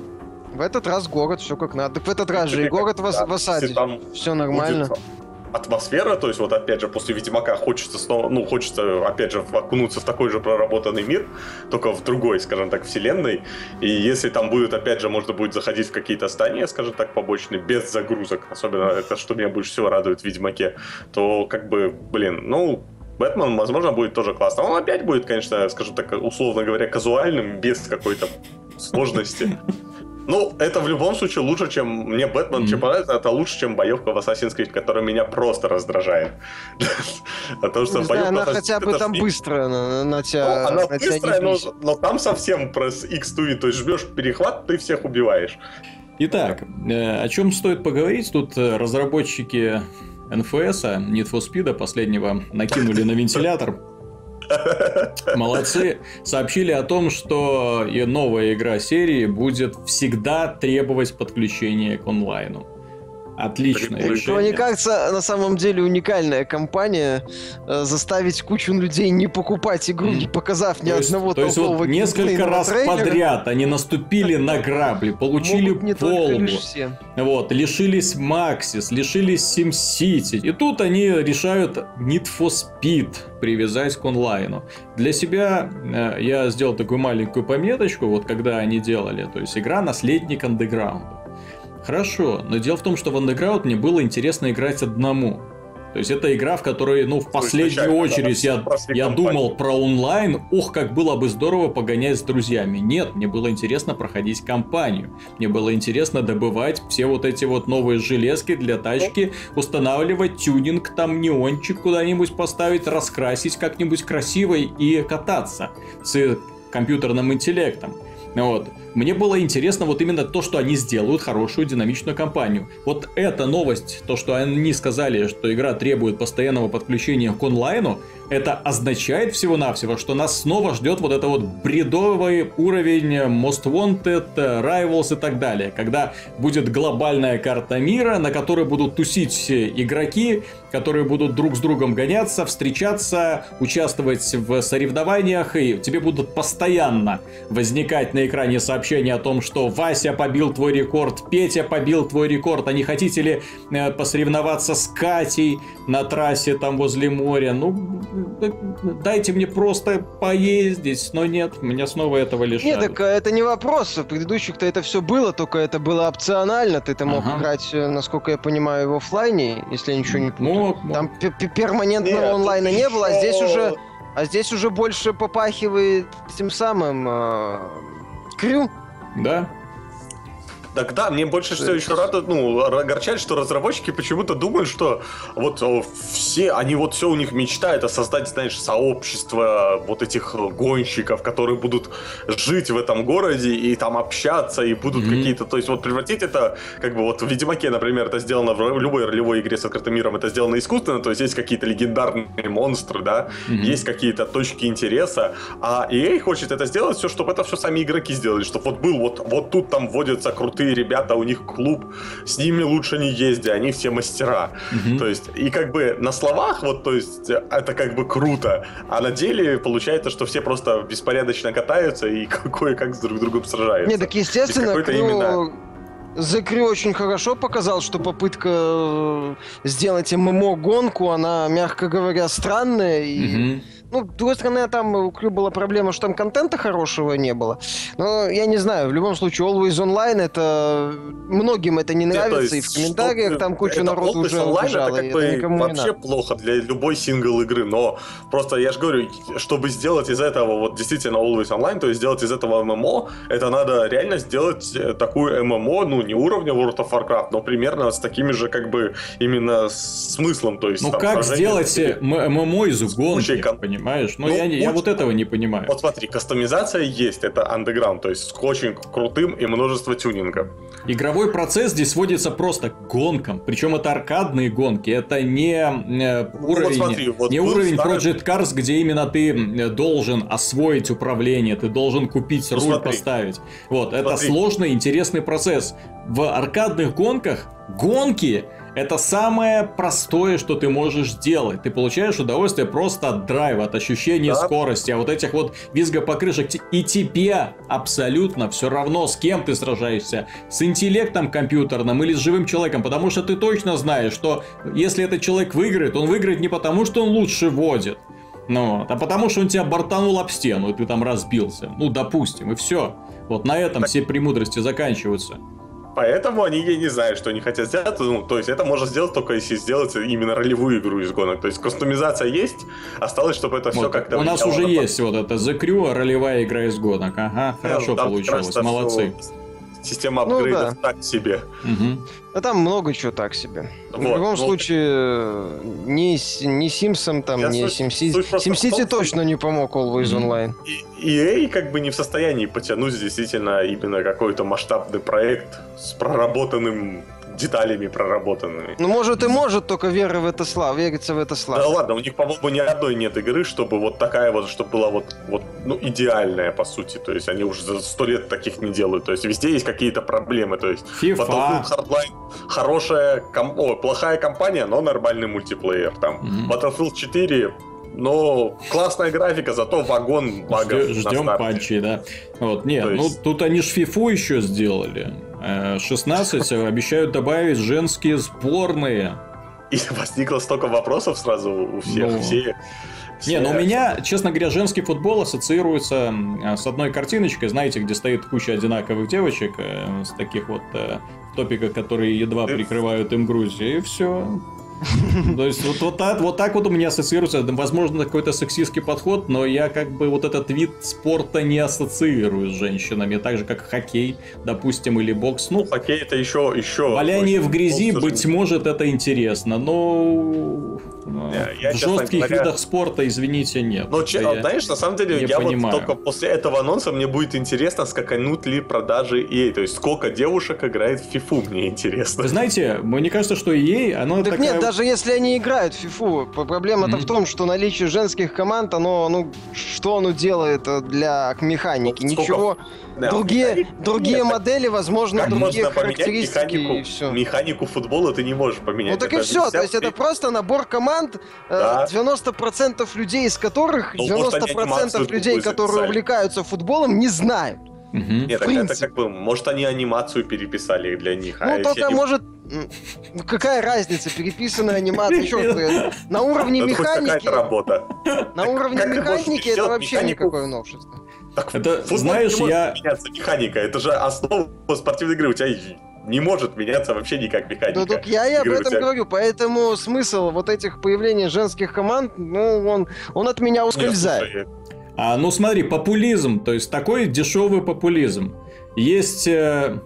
В этот раз город, все как надо. Так в этот раз же и город в, в осаде. Все нормально. атмосфера, то есть вот опять же после Ведьмака хочется снова, ну хочется опять же окунуться в такой же проработанный мир, только в другой, скажем так, вселенной. И если там будет опять же можно будет заходить в какие-то здания, скажем так, побочные без загрузок, особенно это что меня больше всего радует в Ведьмаке, то как бы, блин, ну Бэтмен, возможно, будет тоже классно. Он опять будет, конечно, скажем так, условно говоря, казуальным, без какой-то сложности. Ну, это в любом случае лучше, чем мне Бэтмен, mm-hmm. чем понравится, это лучше, чем боевка в Assassin's Creed, которая меня просто раздражает. а то, что знаю, она хотя бы там быстро на, тебя. Ну, она быстрая, но, но там совсем про X2, то есть жмешь перехват, ты всех убиваешь. Итак, э, о чем стоит поговорить? Тут э, разработчики НФС, Need for Speed последнего накинули на вентилятор. Молодцы. Сообщили о том, что и новая игра серии будет всегда требовать подключения к онлайну. Что мне кажется, на самом деле уникальная компания э, заставить кучу людей не покупать игру, не показав ни то одного есть, То есть вот несколько раз трейлера. подряд они наступили на грабли, получили полбу. Вот, лишились Maxis, лишились SimCity. И тут они решают Need for Speed привязать к онлайну. Для себя э, я сделал такую маленькую пометочку, вот когда они делали. То есть игра наследник андеграунда. Хорошо, но дело в том, что в Underground мне было интересно играть одному. То есть это игра, в которой, ну, в последнюю очередь я, я думал про онлайн. Ох, как было бы здорово погонять с друзьями. Нет, мне было интересно проходить кампанию. Мне было интересно добывать все вот эти вот новые железки для тачки, устанавливать тюнинг, там неончик куда-нибудь поставить, раскрасить как-нибудь красиво и кататься с компьютерным интеллектом. Вот. Мне было интересно вот именно то, что они сделают хорошую динамичную кампанию. Вот эта новость, то, что они сказали, что игра требует постоянного подключения к онлайну, это означает всего-навсего, что нас снова ждет вот это вот бредовый уровень Most Wanted, Rivals и так далее, когда будет глобальная карта мира, на которой будут тусить игроки, которые будут друг с другом гоняться, встречаться, участвовать в соревнованиях, и тебе будут постоянно возникать на экране сообщения о том, что Вася побил твой рекорд, Петя побил твой рекорд, а не хотите ли э, посоревноваться с Катей на трассе там возле моря? Ну, дайте мне просто поездить, но нет, меня снова этого лишают. Нет, так э, это не вопрос. В предыдущих-то это все было, только это было опционально. Ты это мог ага. играть, э, насколько я понимаю, в офлайне, если я ничего не путаю. Мог, мог. Там перманентного нет, онлайна не было, а здесь уже... А здесь уже больше попахивает тем самым э, крю. Да. Так да, мне больше всего еще рада, ну, огорчает, что разработчики почему-то думают, что вот все, они вот все у них мечта, это создать, знаешь, сообщество вот этих гонщиков, которые будут жить в этом городе и там общаться, и будут mm-hmm. какие-то, то есть вот превратить это, как бы вот в Ведьмаке, например, это сделано в любой ролевой игре с открытым миром, это сделано искусственно, то есть есть какие-то легендарные монстры, да, mm-hmm. есть какие-то точки интереса, а EA хочет это сделать все, чтобы это все сами игроки сделали, чтобы вот был вот, вот тут там вводятся крутые ребята, у них клуб, с ними лучше не езди, они все мастера. Mm-hmm. То есть, и как бы на словах, вот, то есть, это как бы круто, а на деле получается, что все просто беспорядочно катаются и кое-как с друг другом сражаются. Не, так естественно, Крю... именно... The очень хорошо показал, что попытка э, сделать ММО-гонку, она, мягко говоря, странная. И... Угу ну, с другой стороны, там у Крю была проблема, что там контента хорошего не было. Но я не знаю, в любом случае, Always Online, это многим это не нравится, есть, и в комментариях что, там куча народу уже Online убежала, это как бы это вообще плохо для любой сингл игры, но просто я же говорю, чтобы сделать из этого вот действительно Always Online, то есть сделать из этого ММО, это надо реально сделать э, такую ММО, ну, не уровня World of Warcraft, но примерно с такими же как бы именно смыслом, то есть... Ну, как сделать ММО из гонки, понимаешь? Понимаешь? Но ну, я, я вот этого не понимаю. Вот смотри, кастомизация есть, это underground, то есть с очень крутым и множество тюнингов. Игровой процесс здесь сводится просто к гонкам, причем это аркадные гонки, это не э, уровень, вот смотри, вот не уровень старый... Project Cars, где именно ты должен освоить управление, ты должен купить ну, руль, смотри. поставить. Вот, смотри. это сложный, интересный процесс. В аркадных гонках гонки это самое простое, что ты можешь сделать. Ты получаешь удовольствие просто от драйва, от ощущения да. скорости, а вот этих вот визгопокрышек. И тебе абсолютно все равно, с кем ты сражаешься. С интеллектом компьютерным или с живым человеком. Потому что ты точно знаешь, что если этот человек выиграет, он выиграет не потому, что он лучше водит. Ну, а потому что он тебя бортанул об стену, и ты там разбился. Ну, допустим, и все. Вот на этом все премудрости заканчиваются. Поэтому они, я не знаю, что они хотят сделать. Ну, то есть это можно сделать только если сделать именно ролевую игру из гонок. То есть кастомизация есть, осталось, чтобы это вот, все как-то... У нас уже есть вот это The Crew, ролевая игра из гонок. Ага, хорошо да, получилось, молодцы. Все система ну апгрейдов ну, да. так себе. Угу. А там много чего так себе. Вот, в любом ну, случае, ни, ни Симсом там, ни SimCity. SimCity точно не помог Always Online. И EA как бы не в состоянии потянуть действительно именно какой-то масштабный проект с проработанным деталями проработанными. Ну, может и может, только вера в это слава, верится в это слава. Да ладно, у них, по-моему, ни одной нет игры, чтобы вот такая вот, чтобы была вот, вот ну, идеальная, по сути. То есть они уже за сто лет таких не делают. То есть везде есть какие-то проблемы. То есть FIFA. Battlefield Hardline хорошая, ком... О, плохая компания, но нормальный мультиплеер. Там mm-hmm. Battlefield 4 но классная графика, зато вагон багов. Ждем патчи, да. Вот, нет, ну, есть... ну тут они ж фифу еще сделали. 16 э, обещают добавить женские сборные. И возникло столько вопросов сразу у всех. Ну... Все... Не, ну у меня, честно говоря, женский футбол ассоциируется с одной картиночкой, знаете, где стоит куча одинаковых девочек э, с таких вот э, топиков, которые едва прикрывают им Грузию, и все. То есть вот, вот, так, вот так вот у меня ассоциируется, возможно, какой-то сексистский подход, но я как бы вот этот вид спорта не ассоциирую с женщинами, так же как хоккей, допустим, или бокс. Ну, хоккей это еще... еще валяние в грязи, быть может, это интересно, но я, в жестких говоря... видах спорта, извините, нет. Но, че, я знаешь, на самом деле, я понимаю. вот только после этого анонса мне будет интересно, скаканут ли продажи EA. То есть, сколько девушек играет в FIFA, мне интересно. Вы знаете, мне кажется, что EA, оно Так такая... нет, даже если они играют в FIFA, проблема-то mm-hmm. в том, что наличие женских команд, оно, ну, что оно делает для механики? Ну, Ничего. Да, другие другие Нет, модели, возможно, как другие характеристики. Механику, и все. механику футбола ты не можешь поменять. Ну так и все, то есть это просто набор команд, э, да. 90% людей из которых, 90% ну, людей, которые увлекаются футболом, не знают. Угу. Нет, так это как бы, может, они анимацию переписали для них. А ну, а только, они... может, ну, какая разница, переписанная анимация, что на уровне механики... работа. На уровне механики это вообще никакое новшество. Так, это, знаешь, я... меняться механика, это же основа спортивной игры, у тебя не может меняться вообще никак механика. Ну, так я и об этом тебя... говорю, поэтому смысл вот этих появлений женских команд, ну, он, он от меня ускользает. Нет, а, ну смотри, популизм, то есть такой дешевый популизм. Есть... Э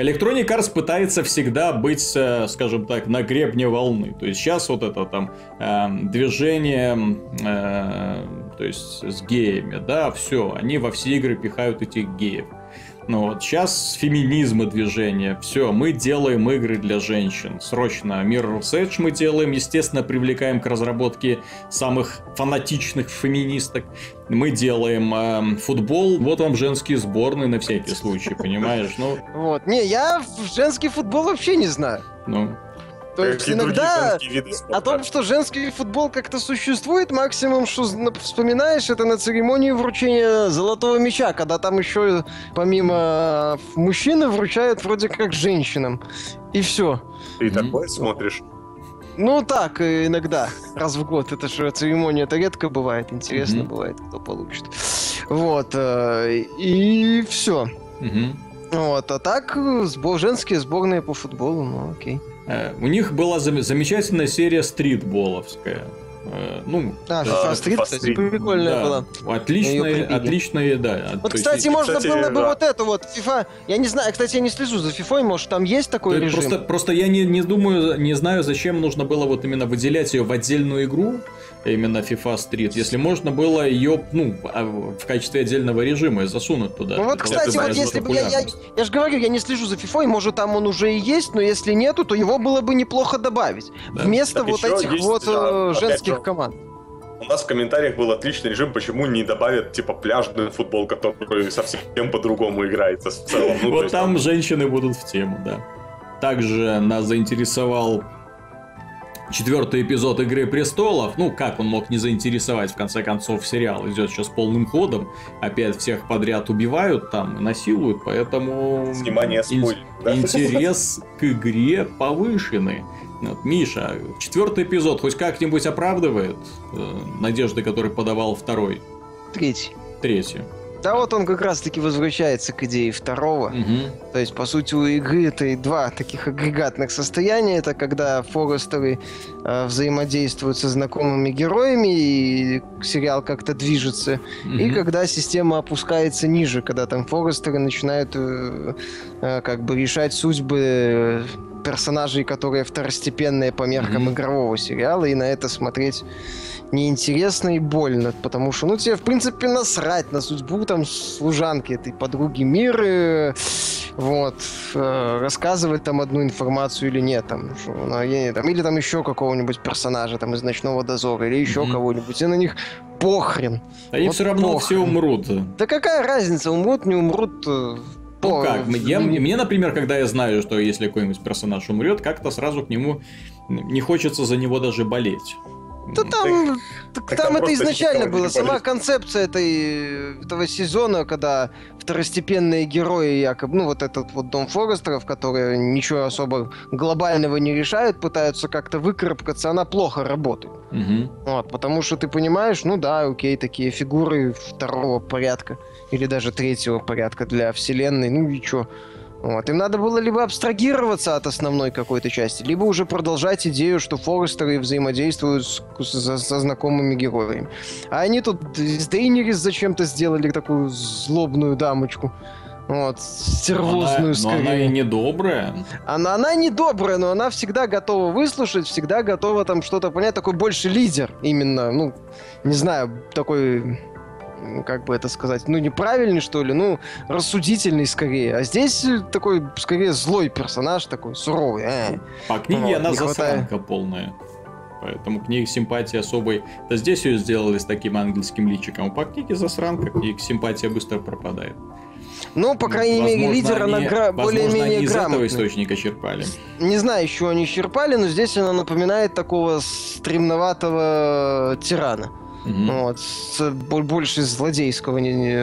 Electronic Arts пытается всегда быть, э, скажем так, на гребне волны. То есть сейчас вот это там э, движение, э, то есть с геями, да, все, они во все игры пихают этих геев. Ну вот, сейчас феминизм и движение. Все, мы делаем игры для женщин. Срочно Mirror's Edge мы делаем. Естественно, привлекаем к разработке самых фанатичных феминисток. Мы делаем э, футбол. Вот вам женские сборные на всякий случай, понимаешь? Ну, Вот. Не, я женский футбол вообще не знаю. ну, То есть иногда о том, что женский футбол как-то существует, максимум, что вспоминаешь, это на церемонии вручения золотого мяча, когда там еще помимо э, мужчины вручают вроде как женщинам. И все. Ты такое смотришь? Ну так, э, иногда, раз в год. Это же церемония, это редко бывает. Интересно Мгм. бывает, кто получит. Вот. э, И все. мгм. Вот. А так, сбор, женские сборные по футболу, ну окей. Э, У них была зам- замечательная серия стритболовская. Э, Ну, А, Да, FIFA Street, FIFA кстати, прикольная да, была. отличная, отличная, да. Вот, То есть, кстати, можно кстати, было бы да. вот эту вот FIFA. Я не знаю, кстати, я не слежу за FIFA, может, там есть такой Да, режим. Просто, просто я не, не думаю, не знаю, зачем нужно было вот именно выделять ее в отдельную игру, именно FIFA Street, если можно было ее, ну, а, в качестве отдельного режима и засунуть туда. Ну вот, кстати, вот если бы я, я, я же говорю, я не слежу за FIFA, может там он уже и есть, но если нету, то его было бы неплохо добавить. Да. Вместо Так вот этих есть, вот да, э, женских же, команд. У нас в комментариях был отличный режим, почему не добавят, типа, пляжный футбол, который совсем по-другому играется в целом. Ну, Вот есть там женщины будут в тему, да. Также нас заинтересовал четвертый эпизод Игры престолов. Ну, как он мог не заинтересовать, в конце концов, сериал идет сейчас полным ходом. Опять всех подряд убивают там, насилуют, поэтому... Внимание, ин- спойлер, да? Интерес к игре повышенный. Вот, Миша, четвертый эпизод хоть как-нибудь оправдывает э, надежды, которые подавал второй, Третий. третий? Да вот он как раз-таки возвращается к идее второго. Мгм. То есть, по сути, у игры это и два таких агрегатных состояния. Это когда Форестеры э, взаимодействуют со знакомыми героями, и сериал как-то движется. И Мгм. когда система опускается ниже, когда там Форестеры начинают э, э, как бы решать судьбы э, персонажей, которые второстепенные по меркам Мгм. игрового сериала, и на это смотреть неинтересно и больно, потому что, ну, тебе, в принципе, насрать на судьбу там служанки этой подруги Миры, вот, э, рассказывать там одну информацию или нет, там, что она ей там, или там еще какого-нибудь персонажа там из Ночного Дозора, или еще Мгм. кого-нибудь, и на них похрен. Они Вот все равно плохо. все умрут. Да какая разница, умрут, не умрут, э, Ну как, я- не- мне, например, когда я знаю, что если какой-нибудь персонаж умрет, как-то сразу к нему не хочется за него даже болеть. Да там, так так там там это изначально было. Сама концепция этой, этого сезона, когда второстепенные герои, якобы, ну вот этот вот Дом Форестеров, которые ничего особо глобального не решают, пытаются как-то выкарабкаться, она плохо работает. Мгм. Вот, потому что ты понимаешь, ну да, окей, такие фигуры второго порядка или даже третьего порядка для вселенной, ну и чё. Вот. Им надо было либо абстрагироваться от основной какой-то части, либо уже продолжать идею, что Форестеры взаимодействуют с- со, со знакомыми героями. А они тут с Дейнерис зачем-то сделали такую злобную дамочку. Вот, стервозную Она- но скорее. она и не добрая. Она, она не добрая, но она всегда готова выслушать, всегда готова там что-то понять. Такой больше лидер именно, ну, не знаю, такой, как бы это сказать, ну, неправильный, что ли, ну, рассудительный скорее. А здесь такой, скорее, злой персонаж, такой суровый. э. По книге Вот, она не хватает. засранка полная. Поэтому к ней симпатии особой... Да здесь ее сделали с таким ангельским личиком. А По книге засранка, к ней симпатия быстро пропадает. Ну, по крайней мере, Возможно, лидер, она они- гра- возможно, более-менее они из этого грамотный. источника черпали. Не знаю, еще они черпали, но здесь она напоминает такого стремноватого тирана. Мгм. Вот, с бо- больше злодейского не- не-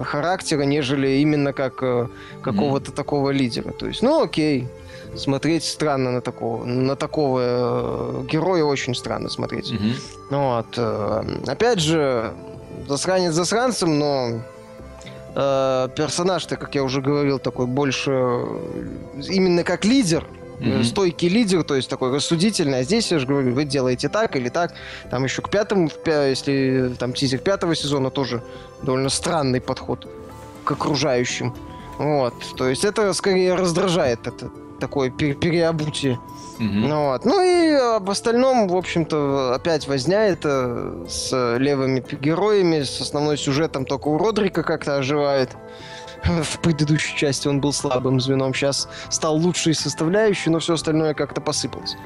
э, характера, нежели именно как э, какого-то такого лидера. То есть, ну окей, смотреть странно на такого, на такого э, героя очень странно смотреть. Ну Вот, опять же, засранец засранцем, но э, персонаж-то, как я уже говорил, такой больше именно как лидер, Мгм. стойкий лидер, то есть такой рассудительный. А здесь я же говорю, вы делаете так или так. Там еще к пятому, если там тизер пятого сезона тоже довольно странный подход к окружающим. Вот, то есть это скорее раздражает это такое переобутие. Угу. Ну, вот. ну и об остальном, в общем-то, опять возня это с левыми героями, с основной сюжетом только у Родрика как-то оживает. В предыдущей части он был слабым звеном, сейчас стал лучшей составляющей, но все остальное как-то посыпалось.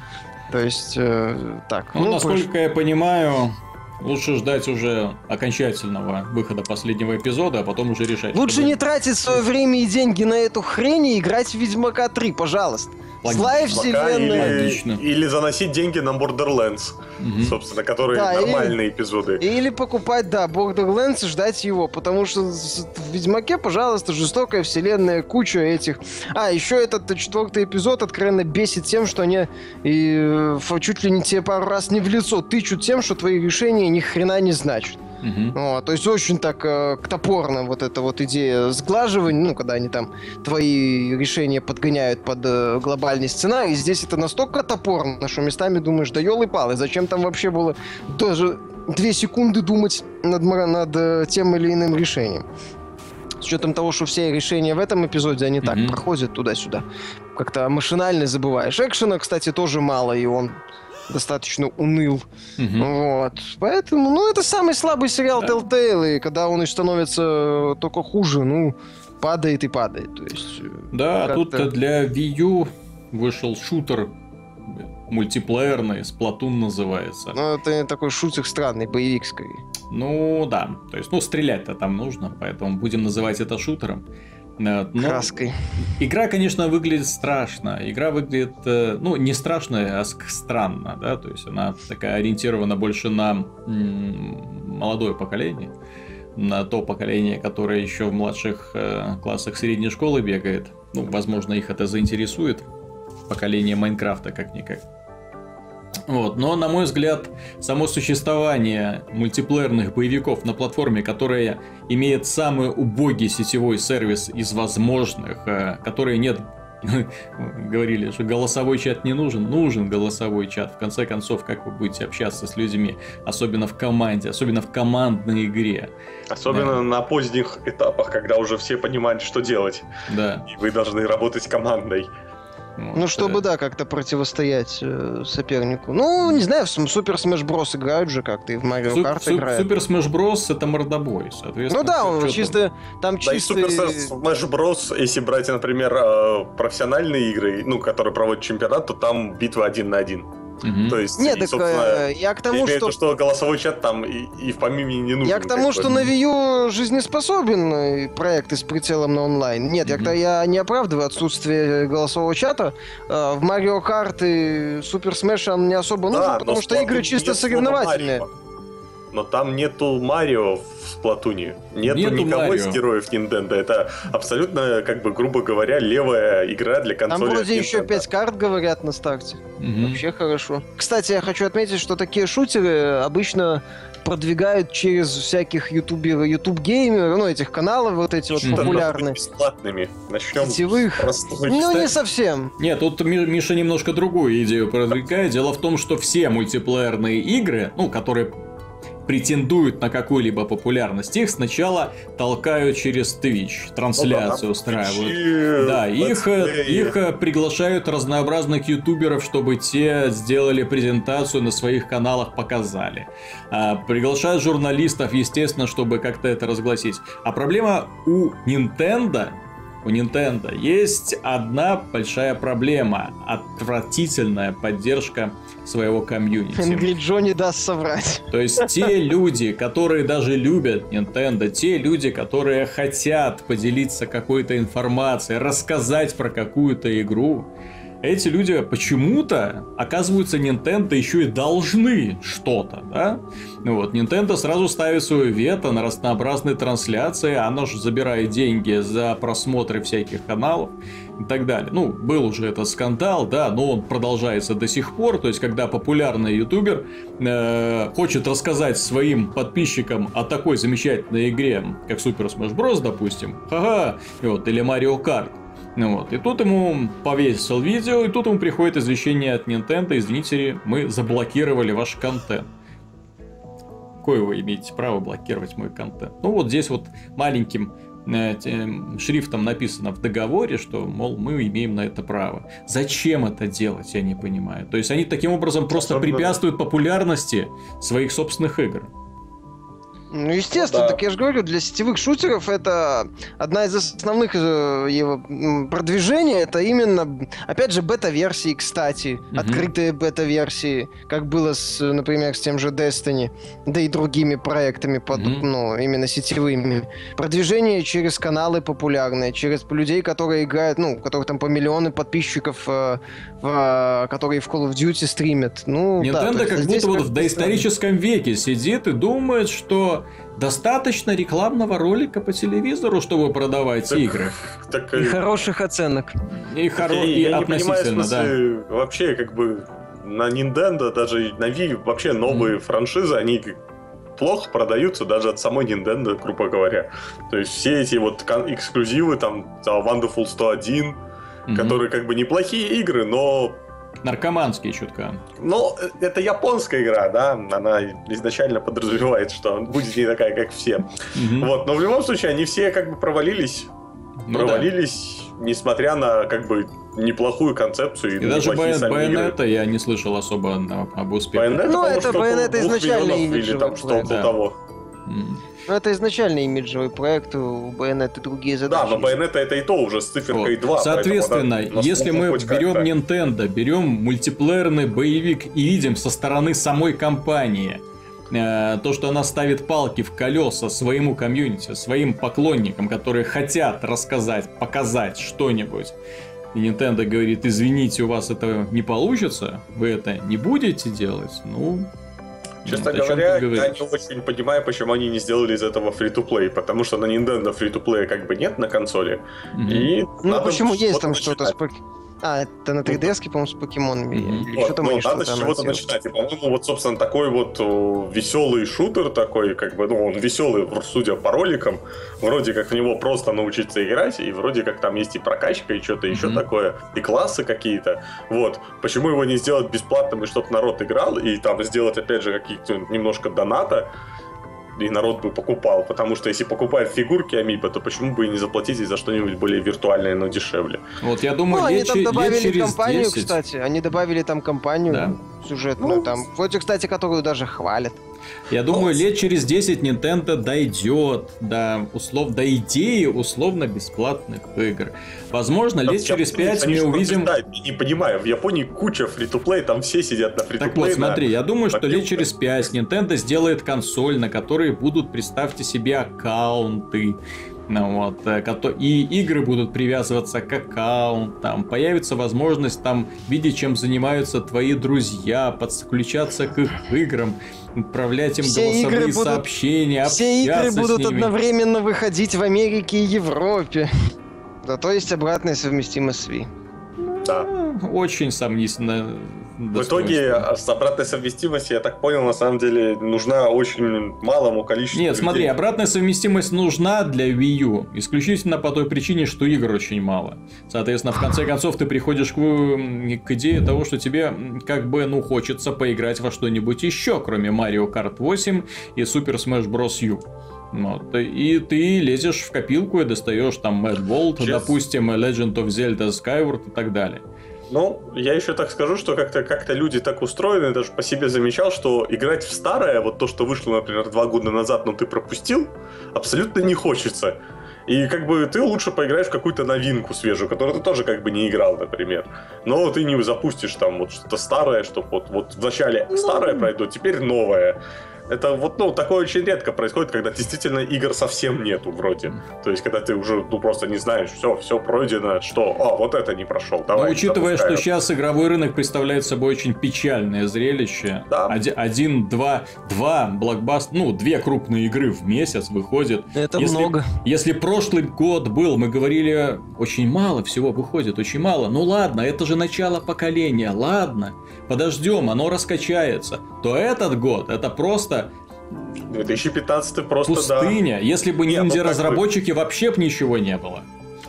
То есть, э, так. Ну, ну насколько больше... я понимаю, Лучше ждать уже окончательного выхода последнего эпизода, а потом уже решать. Лучше не тратить свое время и деньги на эту хрень и играть в Ведьмака 3, пожалуйста. Злая вселенная. Или, или заносить деньги на Borderlands, угу. собственно, которые да, нормальные или, эпизоды. Или покупать, да, Borderlands и ждать его, потому что в Ведьмаке, пожалуйста, жестокая вселенная, куча этих. А, еще этот четвертый эпизод откровенно бесит тем, что они и, чуть ли не тебе пару раз не в лицо тычут тем, что твои решения ни хрена не значат. Угу. Вот, то есть очень так э, топорно вот эта вот идея сглаживания, ну, когда они там твои решения подгоняют под э, глобальный сценарий. Здесь это настолько топорно, что местами думаешь, да елы-палы, зачем там вообще было даже две секунды думать над, над э, тем или иным решением. С учетом того, что все решения в этом эпизоде, они mm так проходят туда-сюда. Как-то машинально забываешь. Экшена, кстати, тоже мало, и он достаточно уныл. Угу. Вот. Поэтому, ну, это самый слабый сериал да. Telltale, и когда он и становится только хуже, ну, падает и падает. То есть, э, да, а тут для Wii U вышел шутер мультиплеерный, Splatoon называется. Ну, это такой шутер странный, боевик скорее. Ну, да. То есть, ну, стрелять-то там нужно, поэтому будем называть это шутером. Но Краской. Игра, конечно, выглядит страшно. Игра выглядит, э, ну, не страшно, а странно, да, то есть она такая ориентирована больше на молодое поколение, на то поколение, которое еще в младших э, классах средней школы бегает. Ну, возможно, их это заинтересует. Поколение Майнкрафта как-никак. Вот. Но, на мой взгляд, само существование мультиплеерных боевиков на платформе, которая имеет самый убогий сетевой сервис из возможных, э, которые нет говорили, что голосовой чат не нужен. Нужен голосовой чат. В конце концов, как вы будете общаться с людьми, особенно в команде, особенно в командной игре. Особенно да. на поздних этапах, когда уже все понимают, что делать. Да. И вы должны работать командой. Ну, чтобы, да, как-то противостоять э, сопернику. Ну, не знаю, в Супер Smash Bros. играют же как-то, и в Марио Kart Су- играют. Супер Smash Bros. это мордобой, соответственно. Ну да, он чисто, там да чисто... Да и Супер Smash Bros., если брать, например, э, профессиональные игры, ну, которые проводят чемпионат, то там битва один на один. Угу. То есть, Нет, и, так, э, я к тому, что... То, что голосовой чат там и, и в помиме не нужен. Я к тому, что на Wii U жизнеспособен э, проект с прицелом на онлайн. Нет, угу. я, я не оправдываю отсутствие голосового чата. Э, в Mario Kart и Super Smash он не особо нужен, да, потому что игры чисто соревновательные. Но там нету Марио в Сплатуне. Нету, нету никого Марио. из героев Nintendo. Это абсолютно, как бы, грубо говоря, левая игра для консоли. Там вроде еще 5 карт говорят на старте. Угу. Вообще хорошо. Кстати, я хочу отметить, что такие шутеры обычно продвигают через всяких ютуберов, ютуб геймеров, ну, этих каналов вот эти вот популярные. Бесплатными. Начнем Сетевых. Ну, не совсем. Нет, тут Миша немножко другую идею продвигает. Дело в том, что все мультиплеерные игры, ну, которые претендуют на какую-либо популярность, их сначала толкают через Twitch, трансляцию ну, устраивают. Да, их, их приглашают разнообразных ютуберов, чтобы те сделали презентацию на своих каналах, показали. А, приглашают журналистов, естественно, чтобы как-то это разгласить. А проблема у Nintendo у Nintendo есть одна большая проблема. Отвратительная поддержка своего комьюнити. Angry Joe не даст соврать. То есть те люди, которые даже любят Nintendo, те люди, которые хотят поделиться какой-то информацией, рассказать про какую-то игру, эти люди почему-то, оказываются, Nintendo еще и должны что-то, да? Ну вот, Nintendo сразу ставит свое вето на разнообразные трансляции, оно же забирает деньги за просмотры всяких каналов и так далее. Ну, был уже этот скандал, да, но он продолжается до сих пор, то есть, когда популярный ютубер э, хочет рассказать своим подписчикам о такой замечательной игре, как Super Smash Bros., допустим, ха-ха, вот, или Mario Kart, ну вот. И тут ему повесил видео, и тут ему приходит извещение от Nintendo, извините, мы заблокировали ваш контент. Какое вы имеете право блокировать мой контент? Ну вот здесь вот маленьким шрифтом написано в договоре, что, мол, мы имеем на это право. Зачем это делать, я не понимаю. То есть они таким образом просто препятствуют популярности своих собственных игр. Ну, естественно, да. так я же говорю, для сетевых шутеров это одна из основных э, его продвижений, это именно, опять же, бета-версии, кстати, угу. открытые бета-версии, как было, с, например, с тем же Destiny, да и другими проектами, под, угу. ну, именно сетевыми. Продвижение через каналы популярные, через людей, которые играют, ну, у которых там по миллионы подписчиков, э, в, которые в Call of Duty стримят. Ну, Nintendo да, как будто вот в доисторическом веке сидит и думает, что достаточно рекламного ролика по телевизору, чтобы продавать так, игры. Так, и хороших оценок. И, хоро... и я относительно, не понимаю, да. Вообще, как бы на Nintendo, даже на Wii, вообще новые mm. франшизы, они плохо продаются даже от самой Nintendo, грубо говоря. То есть все эти вот эксклюзивы, там, Wonderful 101, mm-hmm. которые как бы неплохие игры, но Наркоманские чутка. Ну, это японская игра, да, она изначально подразумевает, что будет не такая, как все. Угу. Вот, но в любом случае они все как бы провалились. Ну, провалились, да. несмотря на как бы неплохую концепцию. И, и даже Байонета я не слышал особо об успехе. Байонета, ну, это Байонета изначально или там что-то да. того. Ну, это изначально имиджевый проект, у Bayonetta другие задачи. Да, но Bayonetta это и то уже с циферкой вот. 2. Соответственно, если мы берем Nintendo, берем мультиплеерный боевик и видим со стороны самой компании, э, то, что она ставит палки в колеса своему комьюнити, своим поклонникам, которые хотят рассказать, показать что-нибудь. И Nintendo говорит, извините, у вас это не получится, вы это не будете делать, ну, Честно вот, говоря, я не очень понимаю, почему они не сделали из этого free-to-play, потому что на Nintendo free-to-play как бы нет на консоли. Mm-hmm. И ну почему есть там что-то с а, это на 3DS, по-моему, с покемонами. Mm-hmm. Или вот, что-то ну, надо с чего-то начинать. И, по-моему, вот, собственно, такой вот о, веселый шутер такой, как бы, ну, он веселый, судя по роликам. Вроде как в него просто научиться играть, и вроде как там есть и прокачка, и что-то mm-hmm. еще такое, и классы какие-то. Вот. Почему его не сделать бесплатным, и чтобы народ играл, и там сделать, опять же, какие-то немножко доната, и народ бы покупал. Потому что если покупают фигурки Амиба, то почему бы и не заплатить за что-нибудь более виртуальное, но дешевле? Вот я думаю, ну, они там добавили через компанию, 10... кстати. Они добавили там компанию да. сюжетную, ну, там. Вроде, кстати, которую даже хвалят. Я думаю, лет через 10 Nintendo дойдет до, услов, до идеи условно-бесплатных игр. Возможно, лет через 5 мы увидим... Не понимаю, в Японии куча фри-то-плей, там все сидят на фри-то-плей. Так вот, смотри, я думаю, что лет через 5 Nintendo сделает консоль, на которой будут, представьте себе, аккаунты, ну, вот, э, и игры будут привязываться к аккаунтам, появится возможность там видеть, чем занимаются твои друзья, подключаться к их играм, отправлять им все голосовые игры сообщения, будут, Все игры будут одновременно выходить в Америке и Европе. Да, то есть обратная совместимость с Wii. Да. Очень сомнительно в итоге а, с обратной совместимостью, я так понял, на самом деле нужна очень малому количеству Нет, людей. смотри, обратная совместимость нужна для Wii U исключительно по той причине, что игр очень мало. Соответственно, в конце концов, ты приходишь к, к идее того, что тебе как бы, ну, хочется поиграть во что-нибудь еще, кроме Mario Kart 8 и Super Smash Bros. U. Вот. И ты лезешь в копилку и достаешь там Mad World, Честно. допустим, Legend of Zelda Skyward и так далее. Ну, я еще так скажу, что как-то как люди так устроены, даже по себе замечал, что играть в старое, вот то, что вышло, например, два года назад, но ты пропустил, абсолютно не хочется. И как бы ты лучше поиграешь в какую-то новинку свежую, которую ты тоже как бы не играл, например. Но ты не запустишь там вот что-то старое, что вот, вот вначале ну... старое пройдет, теперь новое. Это вот, ну, такое очень редко происходит, когда действительно игр совсем нету вроде. То есть, когда ты уже, ну, просто не знаешь, все, все пройдено, что, а, вот это не прошел, давай. Но учитывая, что сейчас игровой рынок представляет собой очень печальное зрелище. Да. Один, один два, два блокбаст, ну, две крупные игры в месяц выходят. Это если, много. Если прошлый год был, мы говорили, очень мало всего выходит, очень мало. Ну ладно, это же начало поколения, ладно, подождем, оно раскачается. То этот год, это просто 2015 просто, Пустыня. Да. Если бы не ну инди-разработчики, вообще бы ничего не было.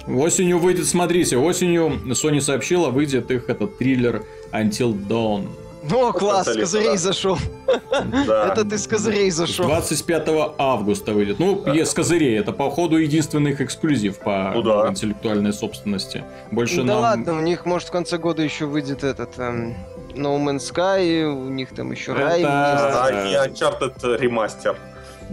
Осенью выйдет, смотрите, осенью Sony сообщила, выйдет их этот триллер Until Dawn. О, класс, с козырей зашел. Это ты с козырей зашел. 25 августа выйдет. Ну, с козырей. Это, по ходу единственный их эксклюзив по ну интеллектуальной собственности. Больше Да ладно, у них, может, в конце года еще выйдет этот... Эм, no Man's Sky, у них там еще Рай. Это... И Uncharted ремастер.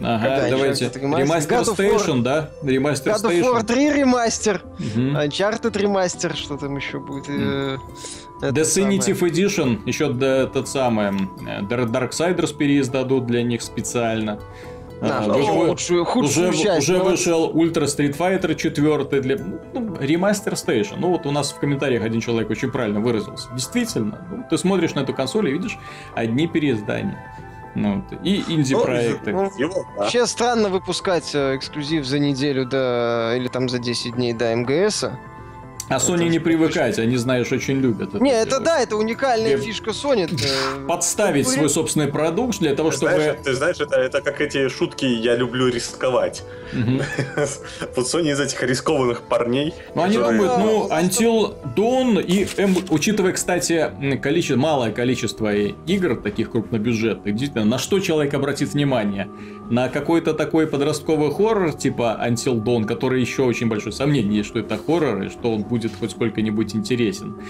Ага, давайте. Ремастер Station, да? Ремастер God of War 3 ремастер. Uncharted ремастер, что там еще будет? Э, Definitive Edition, еще тот самый. Э, Darksiders переиздадут для них специально. Да, а, лучшую, худшую уже, часть, уже вышел Ультра Street Fighter 4 для ну, ремастер Station. Ну вот у нас в комментариях один человек очень правильно выразился. Действительно, ну, ты смотришь на эту консоль и видишь одни переиздания. Ну, и инди-проекты. Ну, ну, Вообще странно выпускать э, эксклюзив за неделю до или там за 10 дней до МГСа. А Sony не привыкать, они, знаешь, очень любят это. Не, делать. это да, это уникальная и фишка Sony. Подставить свой собственный продукт для того, чтобы... Знаешь, ты знаешь, это, это как эти шутки «я люблю рисковать». Вот Sony из этих рискованных парней... Ну, они думают, ну, Until Dawn и... Учитывая, кстати, количество, малое количество игр таких крупнобюджетных, действительно, на что человек обратит внимание? На какой-то такой подростковый хоррор, типа Until Dawn, который еще очень большое сомнение, что это хоррор, и что он будет хоть сколько-нибудь интересен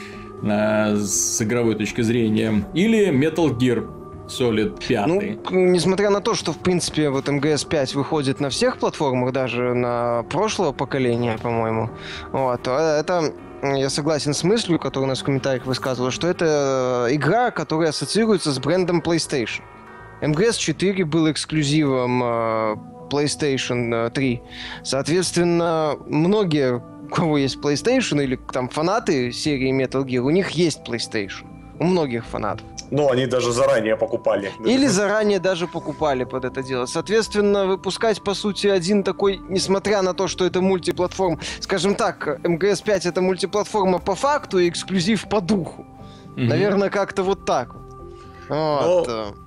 э, с игровой точки зрения. Или Metal Gear Solid 5. Ну, несмотря на то, что, в принципе, вот МГС 5 выходит на всех платформах, даже на прошлого поколения, по-моему, вот, это я согласен с мыслью, которую у нас в комментариях высказывала, что это игра, которая ассоциируется с брендом PlayStation. МГС 4 был эксклюзивом э, PlayStation 3. Э, Соответственно, многие у кого есть PlayStation или там фанаты серии Metal Gear, у них есть PlayStation. У многих фанатов. Ну, они даже заранее покупали. Или заранее даже покупали под это дело. Соответственно, выпускать, по сути, один такой, несмотря на то, что это мультиплатформ, скажем так, МГС 5 это мультиплатформа по факту и эксклюзив по духу. Mm-hmm. Наверное, как-то вот так вот. вот. Но...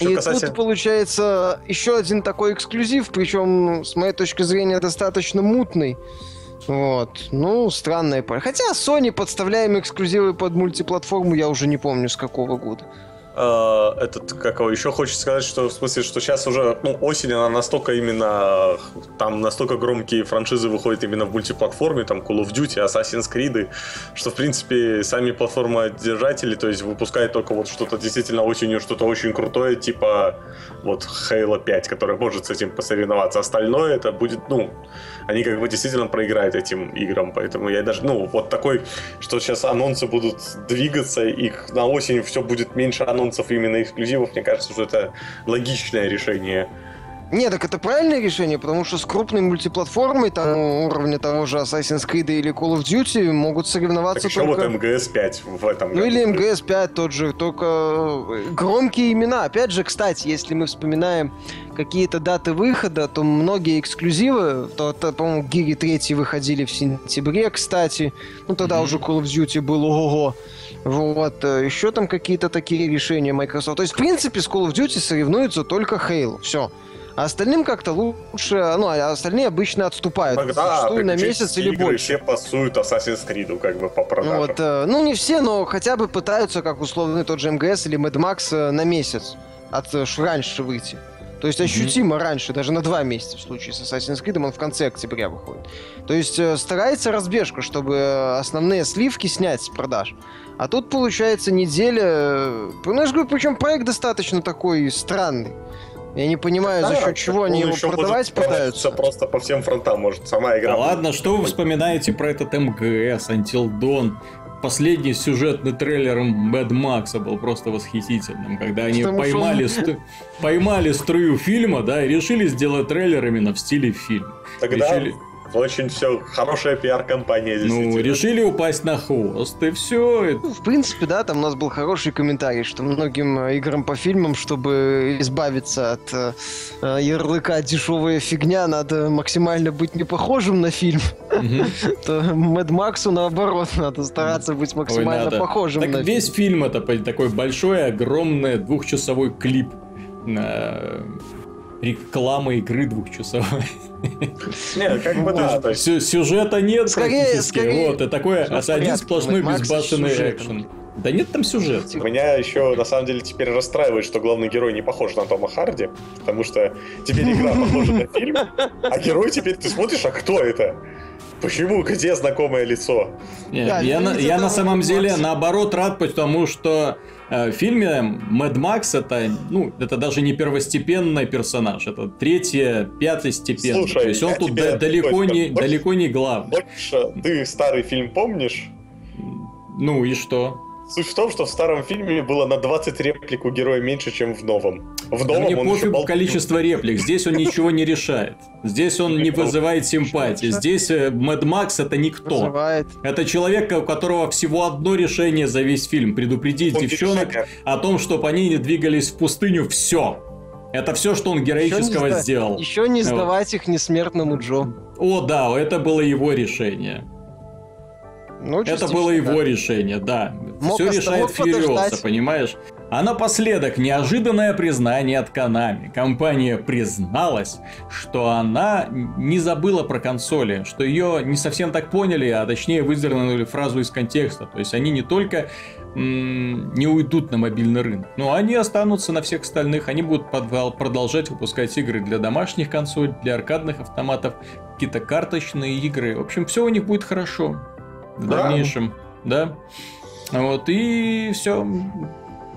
И касательно... тут получается еще один такой эксклюзив, причем, с моей точки зрения, достаточно мутный. Вот. Ну, странная пара. Хотя Sony подставляем эксклюзивы под мультиплатформу, я уже не помню с какого года. Uh, этот, как его, еще хочется сказать, что в смысле, что сейчас уже, ну, осень, она настолько именно, там настолько громкие франшизы выходят именно в мультиплатформе, там Call of Duty, Assassin's Creed, что, в принципе, сами платформодержатели, то есть, выпускают только вот что-то действительно осенью, что-то очень крутое, типа вот Halo 5, которая может с этим посоревноваться. Остальное это будет, ну, они как бы действительно проиграют этим играм, поэтому я даже, ну, вот такой, что сейчас анонсы будут двигаться, и на осень все будет меньше анонсов именно эксклюзивов, мне кажется, что это логичное решение. Не, так это правильное решение, потому что с крупной мультиплатформой, там, уровня того же Assassin's Creed или Call of Duty могут соревноваться так только... вот МГС 5 в этом Ну или МГС 5 тот же, только э, громкие имена. Опять же, кстати, если мы вспоминаем какие-то даты выхода, то многие эксклюзивы, то, то по-моему, Гири 3 выходили в сентябре, кстати. Ну тогда mm-hmm. уже Call of Duty был ого-го. Вот, э, еще там какие-то такие решения Microsoft. То есть, в принципе, с Call of Duty соревнуются только Halo. Все. А остальным как-то лучше, ну, а остальные обычно отступают. Иногда на месяц или больше. все пасуют Assassin's Creed, как бы, по продажам. Вот, э, ну, не все, но хотя бы пытаются, как условный тот же МГС или Mad Max э, на месяц от э, раньше выйти. То есть ощутимо mm-hmm. раньше, даже на два месяца в случае с Assassin's Creed, он в конце октября выходит. То есть э, старается разбежка, чтобы основные сливки снять с продаж. А тут получается неделя... Ну, я же говорю, причем проект достаточно такой странный. Я не понимаю, да, за счет чего они его продавать пытаются. Просто по всем фронтам, может, сама игра. Да ладно, что вы вспоминаете про этот МГС, Until Dawn? Последний сюжетный трейлер Mad Max был просто восхитительным, когда они поймали, он... стру... поймали струю фильма, да, и решили сделать трейлер именно в стиле фильма. Тогда решили... Очень все хорошая пиар-компания, Ну, решили упасть на хвост, и все. Ну, в принципе, да, там у нас был хороший комментарий, что многим э, играм по фильмам, чтобы избавиться от э, э ярлыка дешевая фигня, надо максимально быть не похожим на фильм. То Мэд Максу наоборот, надо стараться быть максимально похожим на фильм. Весь фильм это такой большой, огромный двухчасовой клип реклама игры двухчасовой. Нет, как бы да. Сюжета нет скорее, скорее, вот, и такой один сплошной безбашенный экшен. Да нет там сюжет. Меня еще, на самом деле, теперь расстраивает, что главный герой не похож на Тома Харди, потому что теперь игра похожа на фильм, а герой теперь ты смотришь, а кто это? Почему? Где знакомое лицо? Нет, да, я, на, я на самом деле наоборот рад, потому что э, в фильме Мэд Макс это, ну, это даже не первостепенный персонаж, это третье, пятый степень. Слушай, То есть он тут да, далеко, не, далеко не главный. Больше ты старый фильм помнишь? Ну и что? Суть в том, что в старом фильме было на 20 реплик у героя меньше, чем в новом. В новом да мне он пофиг количество реплик. Здесь он ничего не решает. Здесь он не вызывает симпатии. Здесь э, Мэд Макс это никто. Вызывает. Это человек, у которого всего одно решение за весь фильм. Предупредить он девчонок о том, чтобы они не двигались в пустыню. Все. Это все, что он героического еще сделал. Еще не сдавать вот. их несмертному Джо. О, да, это было его решение. Ну, это было его да. решение, да. Мог Все решает Фьюриоса, понимаешь? А напоследок неожиданное признание от Канами. Компания призналась, что она не забыла про консоли, что ее не совсем так поняли, а точнее выдернули фразу из контекста. То есть они не только не уйдут на мобильный рынок. Но они останутся на всех остальных. Они будут продолжать выпускать игры для домашних консолей, для аркадных автоматов, какие-то карточные игры. В общем, все у них будет хорошо в да. дальнейшем, да. Вот, и все.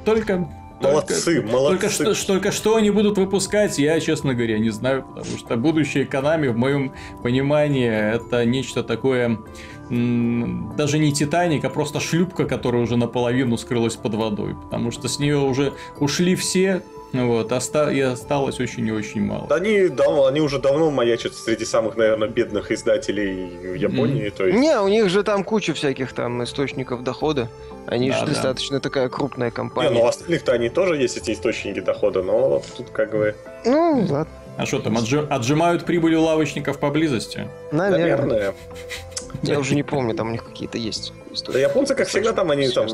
Только Молодцы, только, молодцы. Только что, только что они будут выпускать, я, честно говоря, не знаю, потому что будущее Konami, в моем понимании, это нечто такое, даже не Титаник, а просто шлюпка, которая уже наполовину скрылась под водой, потому что с нее уже ушли все, вот, оста- и осталось очень и очень мало. Они, давно, они уже давно маячат среди самых, наверное, бедных издателей Японии. Mm. То есть... Не, у них же там куча всяких там источников дохода. Они да, же да. достаточно такая крупная компания. Не, ну у остальных-то они тоже есть эти источники дохода, но тут как бы... Ну, ладно. А что там, отжи- отжимают прибыль у лавочников поблизости? Наверное. Наверное. Я уже не помню, там у них какие-то есть истории. Да японцы, как всегда, там они там...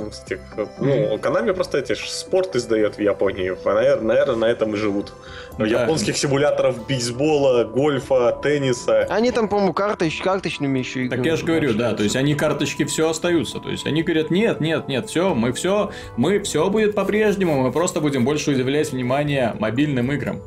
Ну, Канами просто эти спорт издает в Японии. Наверное, на этом и живут. Да. японских симуляторов бейсбола, гольфа, тенниса. Они там, по-моему, карточ, карточными еще играют. Так я же говорю, да, то есть они карточки все остаются. То есть они говорят, нет, нет, нет, все, мы все, мы все будет по-прежнему, мы просто будем больше уделять внимание мобильным играм.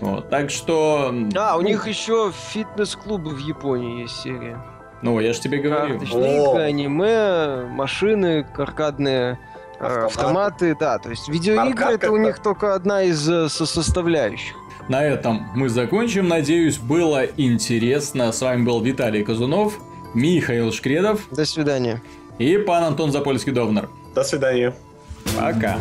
Вот, так что... А, у ну... них еще фитнес-клубы в Японии есть серия. Ну, я же тебе говорю. Карточные аниме, машины, аркадные э, автоматы. автоматы, да, то есть видеоигры Аркад это у них только одна из э, составляющих. На этом мы закончим. Надеюсь, было интересно. С вами был Виталий Казунов, Михаил Шкредов. До свидания. И пан Антон Запольский-Довнер. До свидания. Пока.